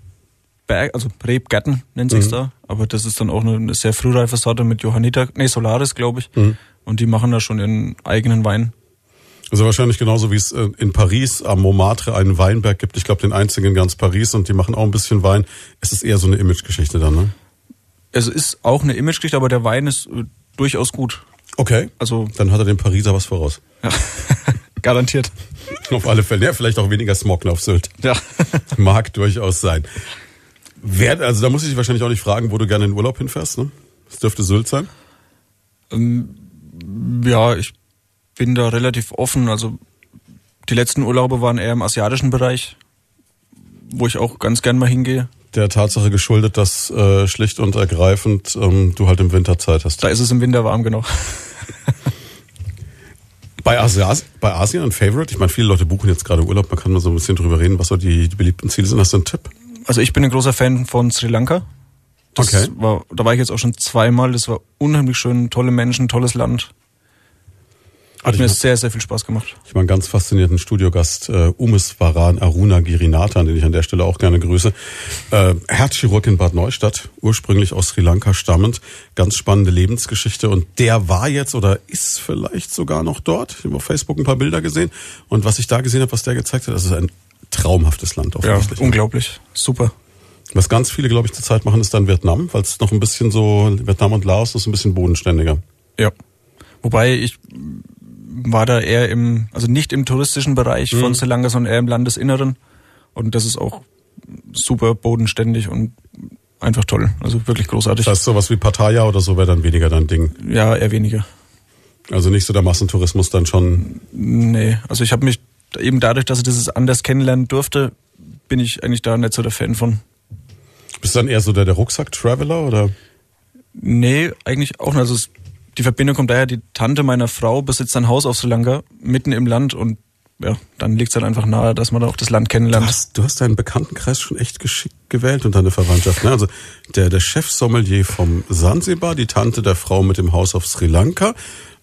Berg, also Rebgärten nennt sich's mhm. da, aber das ist dann auch eine, sehr frühreife Sorte mit Johanniter, nee, Solaris, glaube ich. Mhm. Und die machen da schon ihren eigenen Wein. Also wahrscheinlich genauso wie es äh, in Paris am Montmartre einen Weinberg gibt. Ich glaube, den einzigen in ganz Paris und die machen auch ein bisschen Wein. Es ist eher so eine Imagegeschichte dann, ne? Es ist auch eine Imagegeschichte, aber der Wein ist äh, durchaus gut. Okay. Also dann hat er dem Pariser was voraus. Ja. <laughs> Garantiert. auf alle Fälle. Ja, vielleicht auch weniger Smog auf Sylt. Ja. Mag durchaus sein. Wer, also da muss ich dich wahrscheinlich auch nicht fragen, wo du gerne in Urlaub hinfährst, ne? Das dürfte Sylt sein. Ähm, ja, ich bin da relativ offen. Also die letzten Urlaube waren eher im asiatischen Bereich. wo ich auch ganz gern mal hingehe. Der Tatsache geschuldet, dass äh, schlicht und ergreifend ähm, du halt im Winter Zeit hast. Da ist es im Winter warm, genau. <laughs> bei, Asias, bei Asien ein Favorite? Ich meine, viele Leute buchen jetzt gerade Urlaub, man kann mal so ein bisschen drüber reden, was so die, die beliebten Ziele sind. Hast du einen Tipp? Also ich bin ein großer Fan von Sri Lanka. Das Okay. war, da war ich jetzt auch schon zweimal. Das war unheimlich schön, tolle Menschen, tolles Land. Hat ich mir sehr, sehr viel Spaß gemacht. Ich habe einen ganz faszinierten Studiogast, äh, Umis Varan Aruna Girinathan, den ich an der Stelle auch gerne grüße. Äh, Herzchirurg in Bad Neustadt, ursprünglich aus Sri Lanka stammend. Ganz spannende Lebensgeschichte. Und der war jetzt oder ist vielleicht sogar noch dort. Ich habe auf Facebook ein paar Bilder gesehen. Und was ich da gesehen habe, was der gezeigt hat, das ist ein traumhaftes Land Ja, offensichtlich. unglaublich. Super. was ganz viele, glaube ich, zurzeit machen, ist dann Vietnam, weil es noch ein bisschen so, Vietnam und Laos ist ein bisschen bodenständiger. Ja. Wobei ich war da eher im, also nicht im touristischen Bereich Mhm. von Sri Lanka, sondern eher im Landesinneren. Und das ist auch super bodenständig und einfach toll. Also wirklich großartig. Das heißt, sowas wie Pattaya oder so wäre dann weniger dein Ding. ja, eher weniger. Also nicht so der Massentourismus dann schon Nee, also ich habe mich eben dadurch, dass ich das anders kennenlernen durfte, bin ich eigentlich da nicht so der Fan von. Bist du dann eher so der, der Rucksack-Traveler oder? Nee, eigentlich auch nicht. Also es, die Verbindung kommt daher, die Tante meiner Frau besitzt ein Haus auf Sri Lanka, mitten im Land und ja, dann liegt es halt einfach nahe, dass man da auch das Land Du kennenlernt. hast, du hast deinen Bekanntenkreis schon echt geschickt gewählt und deine Verwandtschaft. Ne? Also der, der Chef-Sommelier vom Sansibar, die Tante der Frau mit dem Haus auf Sri Lanka,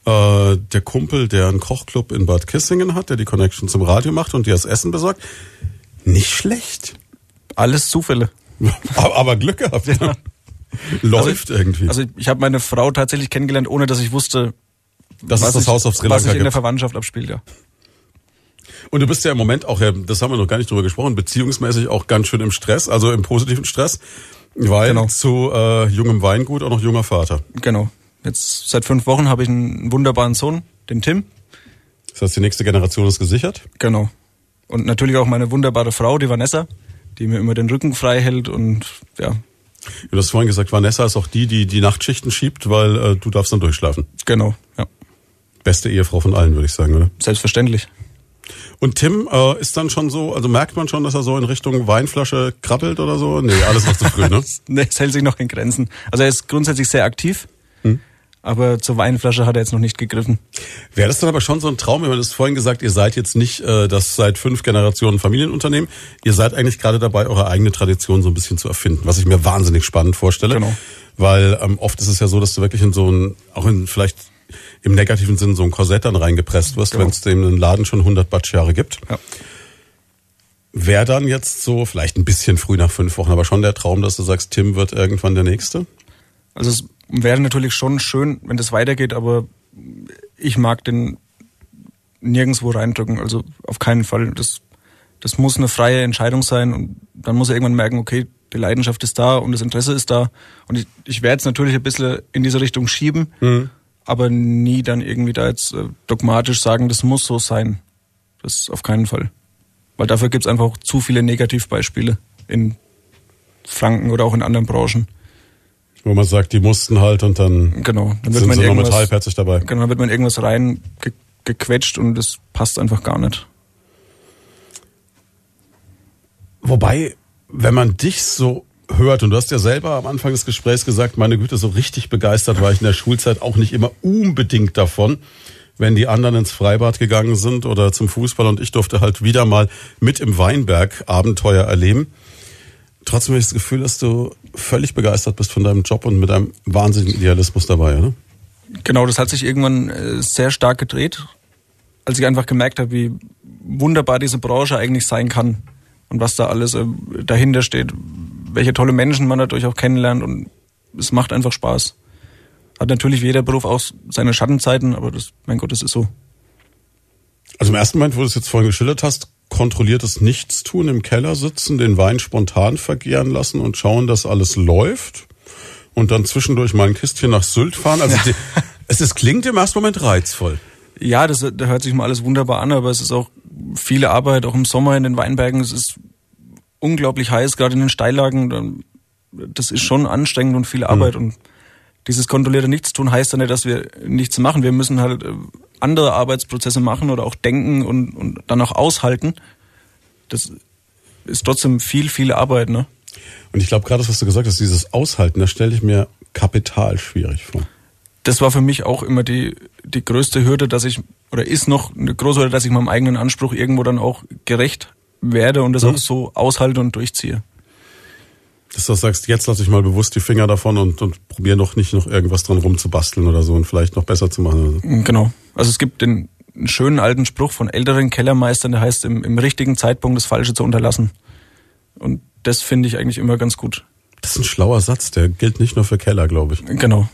äh, der Kumpel, der einen Kochclub in Bad Kissingen hat, der die Connection zum Radio macht und dir das Essen besorgt. Nicht schlecht. Alles Zufälle. <laughs> aber, Glück gehabt. Läuft also, irgendwie. Also ich habe meine Frau tatsächlich kennengelernt, ohne dass ich wusste, das was ist das ich, Haus auf Sri was Lanka sich in der. Verwandtschaft abspielt, ja. Und du bist ja im Moment auch, ja, das haben wir noch gar nicht drüber gesprochen, beziehungsmäßig auch ganz schön im Stress, also im positiven Stress, weil Genau. zu äh, jungem Weingut auch noch junger Vater. Genau. Jetzt seit fünf Wochen habe ich einen wunderbaren Sohn, den Tim. Das heißt, die nächste Generation ist gesichert. Genau. Und natürlich auch meine wunderbare Frau, die Vanessa, die mir immer den Rücken frei hält und ja, Du hast vorhin gesagt, Vanessa ist auch die, die die Nachtschichten schiebt, weil äh, du darfst dann durchschlafen. genau, ja. Beste Ehefrau von allen, würde ich sagen, oder? Selbstverständlich. Und Tim äh, ist dann schon so, also merkt man schon, dass er so in Richtung Weinflasche krabbelt oder so? Nee, alles noch zu früh, ne? <laughs> Nee, es hält sich noch in Grenzen. Also er ist grundsätzlich sehr aktiv, aber zur Weinflasche hat er jetzt noch nicht gegriffen. Wäre das dann aber schon so ein Traum? Wir haben das vorhin gesagt, ihr seid jetzt nicht äh, das seit fünf Generationen Familienunternehmen. Ihr seid eigentlich gerade dabei, eure eigene Tradition so ein bisschen zu erfinden, was ich mir wahnsinnig spannend vorstelle. Genau. Weil ähm, oft ist es ja so, dass du wirklich in so ein, auch in vielleicht im negativen Sinn so ein Korsett dann reingepresst wirst, Genau. wenn es dem einen Laden schon 100 Batschjahre gibt. Ja. Wäre dann jetzt so, vielleicht ein bisschen früh nach fünf Wochen, aber schon der Traum, dass du sagst, Tim wird irgendwann der Nächste? Also es wäre natürlich schon schön, wenn das weitergeht, aber ich mag den nirgendwo reindrücken. Also auf keinen Fall. Das, das muss eine freie Entscheidung sein und dann muss er irgendwann merken, okay, die Leidenschaft ist da und das Interesse ist da. Und ich, ich werde es natürlich ein bisschen in diese Richtung schieben, aber nie dann irgendwie da jetzt äh, dogmatisch sagen, das muss so sein. Das auf keinen Fall. Weil dafür gibt es einfach zu viele Negativbeispiele in Franken oder auch in anderen Branchen. Wo man sagt, die mussten halt und dann Genau. Dann wird sind man sie noch mit halbherzig dabei. genau, dann wird man irgendwas rein ge gequetscht und das passt einfach gar nicht. Wobei, wenn man dich so hört, und du hast ja selber am Anfang des Gesprächs gesagt, meine Güte, so richtig begeistert war ich in der Schulzeit auch nicht immer unbedingt davon, wenn die anderen ins Freibad gegangen sind oder zum Fußball und ich durfte halt wieder mal mit im Weinberg Abenteuer erleben. Trotzdem habe ich das Gefühl, dass du völlig begeistert bist von deinem Job und mit einem wahnsinnigen Idealismus dabei, oder? Genau, das hat sich irgendwann äh, sehr stark gedreht, als ich einfach gemerkt habe, wie wunderbar diese Branche eigentlich sein kann und was da alles äh, dahinter steht, welche tolle Menschen man dadurch auch kennenlernt und es macht einfach Spaß. Hat natürlich jeder Beruf auch seine Schattenzeiten, aber das, mein Gott, das ist so. Also im ersten Moment, wo du es jetzt vorhin geschildert hast, kontrolliertes Nichtstun im Keller sitzen, den Wein spontan vergären lassen und schauen, dass alles läuft und dann zwischendurch mal ein Kistchen nach Sylt fahren. Also die, <laughs> es ist, klingt im ersten Moment reizvoll. Ja, das, da hört sich mal alles wunderbar an, aber es ist auch viele Arbeit, auch im Sommer in den Weinbergen. Es ist unglaublich heiß, gerade in den Steillagen. Das ist schon anstrengend und viel Arbeit. Und dieses kontrollierte Nichtstun heißt ja nicht, dass wir nichts machen. Wir müssen halt äh, andere Arbeitsprozesse machen oder auch denken und, und dann auch aushalten. Das ist trotzdem viel, viel Arbeit, ne? Und ich glaube, gerade das, was du gesagt hast, dieses Aushalten, das stelle ich mir kapital schwierig vor. Das war für mich auch immer die, die größte Hürde, dass ich, oder ist noch eine große Hürde, dass ich meinem eigenen Anspruch irgendwo dann auch gerecht werde und das mhm. auch so aushalte und durchziehe. Dass du sagst, jetzt lasse ich mal bewusst die Finger davon und, und probiere noch nicht noch irgendwas dran rumzubasteln oder so und vielleicht noch besser zu machen. Genau. Also es gibt den einen schönen alten Spruch von älteren Kellermeistern, der heißt, im, im richtigen Zeitpunkt das Falsche zu unterlassen. Und das finde ich eigentlich immer ganz gut. Das ist ein schlauer Satz, der gilt nicht nur für Keller, glaube ich. Genau.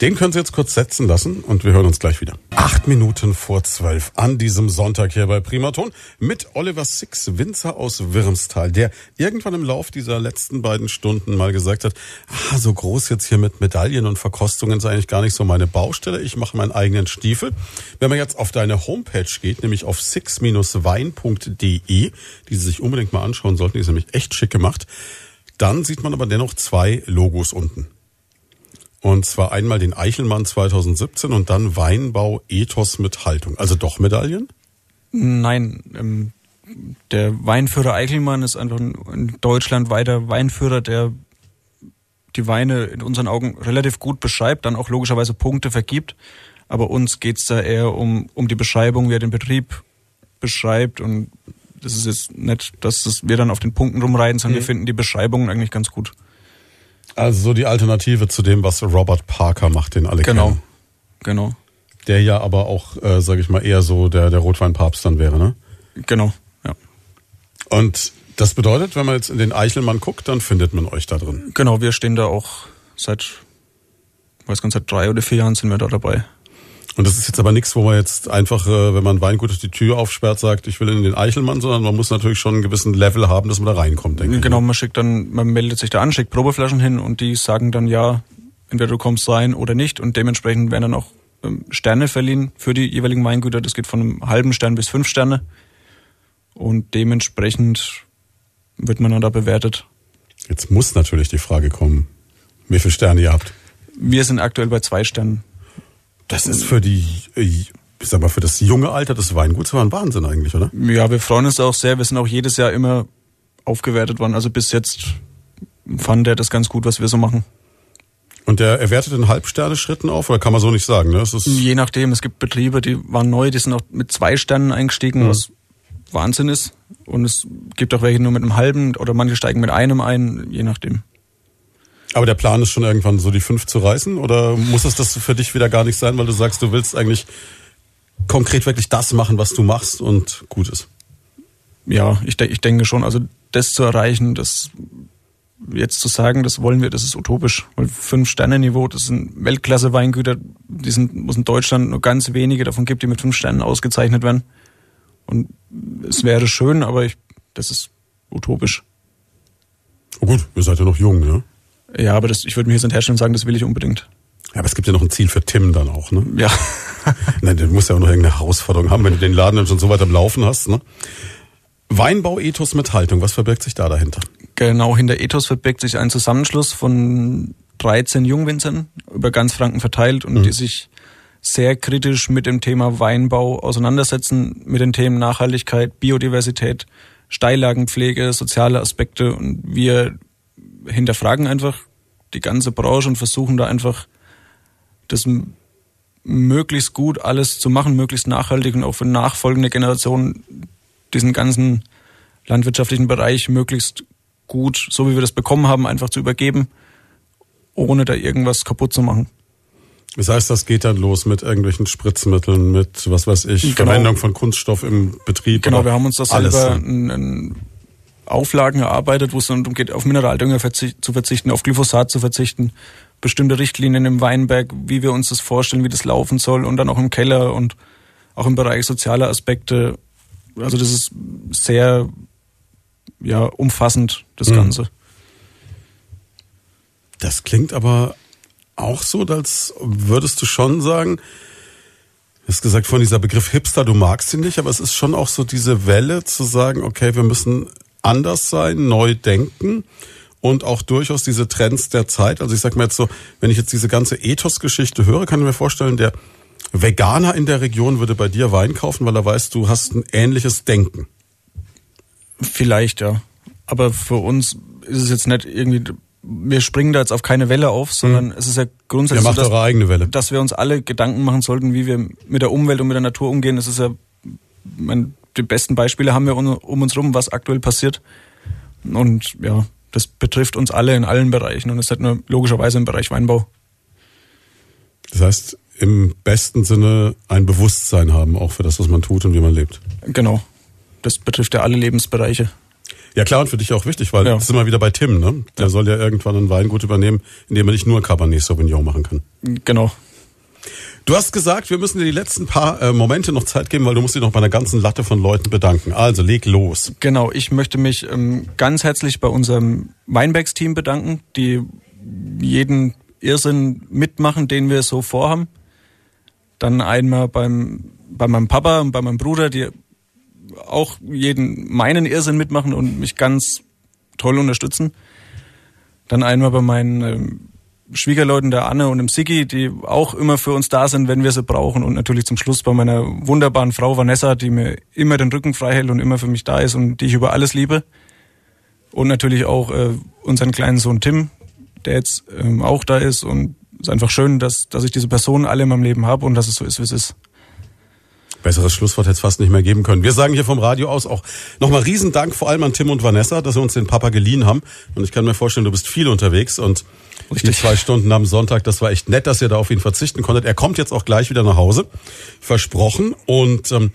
Den können Sie jetzt kurz setzen lassen und wir hören uns gleich wieder. Acht Minuten vor zwölf an diesem Sonntag hier bei Primaton mit Oliver Six, Winzer aus Wirmstal, der irgendwann im Lauf dieser letzten beiden Stunden mal gesagt hat, ah, so groß jetzt hier mit Medaillen und Verkostungen ist eigentlich gar nicht so meine Baustelle. Ich mache meinen eigenen Stiefel. Wenn man jetzt auf deine Homepage geht, nämlich auf six-wein.de, die Sie sich unbedingt mal anschauen sollten, die ist nämlich echt schick gemacht, dann sieht man aber dennoch zwei Logos unten. Und zwar einmal den Eichelmann 2017 und dann Weinbau Ethos mit Haltung. Also doch Medaillen? Nein, ähm, der Weinführer Eichelmann ist einfach ein deutschlandweiter Weinführer, der die Weine in unseren Augen relativ gut beschreibt, dann auch logischerweise Punkte vergibt. Aber uns geht's da eher um, um die Beschreibung, wie er den Betrieb beschreibt. Und das ist jetzt nicht, dass das wir dann auf den Punkten rumreiten, sondern mhm. wir finden die Beschreibungen eigentlich ganz gut. Also so die Alternative zu dem, was Robert Parker macht, den alle genau. kennen. Genau, genau. Der ja aber auch, äh, sage ich mal, eher so der, der Rotweinpapst dann wäre, ne? Genau, ja. Und das bedeutet, wenn man jetzt in den Eichelmann guckt, dann findet man euch da drin. Genau, wir stehen da auch seit, weiß gar nicht, seit drei oder vier Jahren sind wir da dabei. Und das ist jetzt aber nichts, wo man jetzt einfach, äh, wenn man Weingut die Tür aufsperrt, sagt, ich will in den Eichelmann, sondern man muss natürlich schon einen gewissen Level haben, dass man da reinkommt, denke ich. Genau, man schickt dann, man meldet sich da an, schickt Probeflaschen hin und die sagen dann ja, entweder du kommst rein oder nicht und dementsprechend werden dann auch ähm, Sterne verliehen für die jeweiligen Weingüter. Das geht von einem halben Stern bis fünf Sterne und dementsprechend wird man dann da bewertet. Jetzt muss natürlich die Frage kommen, wie viele Sterne ihr habt. Wir sind aktuell bei zwei Sternen. Das ist für die, ich sag mal, für das junge Alter des Weinguts war ein Wahnsinn eigentlich, oder? Ja, wir freuen uns auch sehr. Wir sind auch jedes Jahr immer aufgewertet worden. Also bis jetzt fand er das ganz gut, was wir so machen. Und der erwertet in Halbsterne-Schritten auf, oder kann man so nicht sagen, ne? Je nachdem, es gibt Betriebe, die waren neu, die sind auch mit zwei Sternen eingestiegen, mhm. was Wahnsinn ist. Und es gibt auch welche nur mit einem halben oder manche steigen mit einem ein, je nachdem. Aber der Plan ist schon irgendwann so die fünf zu reißen oder muss es das für dich wieder gar nicht sein, weil du sagst, du willst eigentlich konkret wirklich das machen, was du machst und gut ist? Ja, ich, ich denke schon. Also das zu erreichen, das jetzt zu sagen, das wollen wir, das ist utopisch. Weil fünf Sterne Niveau, das sind Weltklasse Weingüter, die sind, muss in Deutschland nur ganz wenige davon gibt, die mit fünf Sternen ausgezeichnet werden. Und es wäre schön, aber ich, das ist utopisch. Oh gut, ihr seid ja noch jung, ne? Ja, aber das, ich würde mir hier sind Hersteller sagen, das will ich unbedingt. Ja, aber es gibt ja noch ein Ziel für Tim dann auch, ne? Ja. <laughs> Nein, du musst ja auch noch irgendeine Herausforderung haben, wenn du den Laden dann schon so weit am Laufen hast, ne? Weinbau-Ethos mit Haltung, was verbirgt sich da dahinter? Genau, hinter Ethos verbirgt sich ein Zusammenschluss von 13 Jungwinzern über ganz Franken verteilt und mhm. die sich sehr kritisch mit dem Thema Weinbau auseinandersetzen, mit den Themen Nachhaltigkeit, Biodiversität, Steillagenpflege, soziale Aspekte und wir hinterfragen einfach die ganze Branche und versuchen da einfach das möglichst gut alles zu machen, möglichst nachhaltig und auch für nachfolgende Generationen diesen ganzen landwirtschaftlichen Bereich möglichst gut, so wie wir das bekommen haben, einfach zu übergeben, ohne da irgendwas kaputt zu machen. Das heißt, das geht dann los mit irgendwelchen Spritzmitteln, mit was weiß ich, genau. Verwendung von Kunststoff im Betrieb. Genau, wir haben uns das selber ein, ein Auflagen erarbeitet, wo es dann darum geht, auf Mineraldünger zu verzichten, auf Glyphosat zu verzichten, bestimmte Richtlinien im Weinberg, wie wir uns das vorstellen, wie das laufen soll und dann auch im Keller und auch im Bereich sozialer Aspekte. Also das ist sehr ja, umfassend, das mhm. Ganze. Das klingt aber auch so, als würdest du schon sagen, du hast gesagt von dieser Begriff Hipster, du magst ihn nicht, aber es ist schon auch so diese Welle zu sagen, okay, wir müssen anders sein, neu denken und auch durchaus diese Trends der Zeit. Also ich sag mal jetzt so, wenn ich jetzt diese ganze Ethos-Geschichte höre, kann ich mir vorstellen, der Veganer in der Region würde bei dir Wein kaufen, weil er weiß, du hast ein ähnliches Denken. Vielleicht, ja. Aber für uns ist es jetzt nicht irgendwie, wir springen da jetzt auf keine Welle auf, sondern mhm. es ist ja grundsätzlich so, dass, dass, wir uns alle Gedanken machen sollten, wie wir mit der Umwelt und mit der Natur umgehen. Es ist ja, mein, die besten Beispiele haben wir um, um uns rum, was aktuell passiert. Und ja, das betrifft uns alle in allen Bereichen und es hat nur logischerweise im Bereich Weinbau. Das heißt, im besten Sinne ein Bewusstsein haben, auch für das, was man tut und wie man lebt. Genau. Das betrifft ja alle Lebensbereiche. Ja klar, und für dich auch wichtig, weil ja. das ist immer wieder bei Tim, ne? Der ja. soll ja irgendwann ein Weingut übernehmen, in dem er nicht nur Cabernet Sauvignon machen kann. Genau. Du hast gesagt, wir müssen dir die letzten paar äh, Momente noch Zeit geben, weil du musst dich noch bei einer ganzen Latte von Leuten bedanken. Also leg los. Genau, ich möchte mich ähm, ganz herzlich bei unserem Weinbergs-Team bedanken, die jeden Irrsinn mitmachen, den wir so vorhaben. Dann einmal beim, bei meinem Papa und bei meinem Bruder, die auch jeden meinen Irrsinn mitmachen und mich ganz toll unterstützen. Dann einmal bei meinen ähm, Schwiegerleuten, der Anne und dem Siggi, die auch immer für uns da sind, wenn wir sie brauchen. Und natürlich zum Schluss bei meiner wunderbaren Frau Vanessa, die mir immer den Rücken frei hält und immer für mich da ist und die ich über alles liebe. Und natürlich auch äh, unseren kleinen Sohn Tim, der jetzt ähm, auch da ist. Und es ist einfach schön, dass, dass ich diese Personen alle in meinem Leben habe und dass es so ist, wie es ist. Besseres Schlusswort hätte es fast nicht mehr geben können. Wir sagen hier vom Radio aus auch nochmal Riesendank vor allem an Tim und Vanessa, dass sie uns den Papa geliehen haben. Und ich kann mir vorstellen, du bist viel unterwegs und Richtig. die zwei Stunden am Sonntag, das war echt nett, dass ihr da auf ihn verzichten konntet. Er kommt jetzt auch gleich wieder nach Hause, versprochen. Und ähm,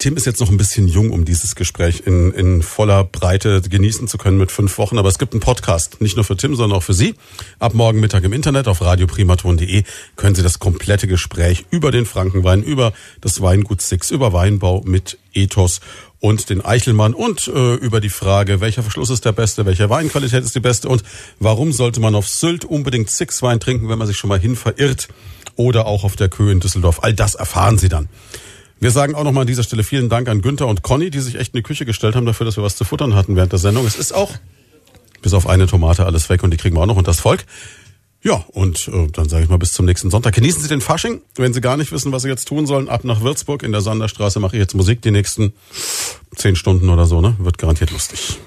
Tim ist jetzt noch ein bisschen jung, um dieses Gespräch in, in voller Breite genießen zu können mit fünf Wochen. Aber es gibt einen Podcast, nicht nur für Tim, sondern auch für Sie. Ab morgen Mittag im Internet auf radioprimaton.de können Sie das komplette Gespräch über den Frankenwein, über das Weingut Six, über Weinbau mit Ethos und den Eichelmann und äh, über die Frage, welcher Verschluss ist der beste, welche Weinqualität ist die beste und warum sollte man auf Sylt unbedingt Six Wein trinken, wenn man sich schon mal hin verirrt oder auch auf der Köhe in Düsseldorf. All das erfahren Sie dann. Wir sagen auch nochmal an dieser Stelle vielen Dank an Günther und Conny, die sich echt in die Küche gestellt haben dafür, dass wir was zu futtern hatten während der Sendung. Es ist auch bis auf eine Tomate alles weg und die kriegen wir auch noch und das Volk. Ja, und äh, dann sage ich mal bis zum nächsten Sonntag. Genießen Sie den Fasching. Wenn Sie gar nicht wissen, was Sie jetzt tun sollen, ab nach Würzburg in der Sanderstraße mache ich jetzt Musik die nächsten zehn Stunden oder so, ne? Wird garantiert lustig.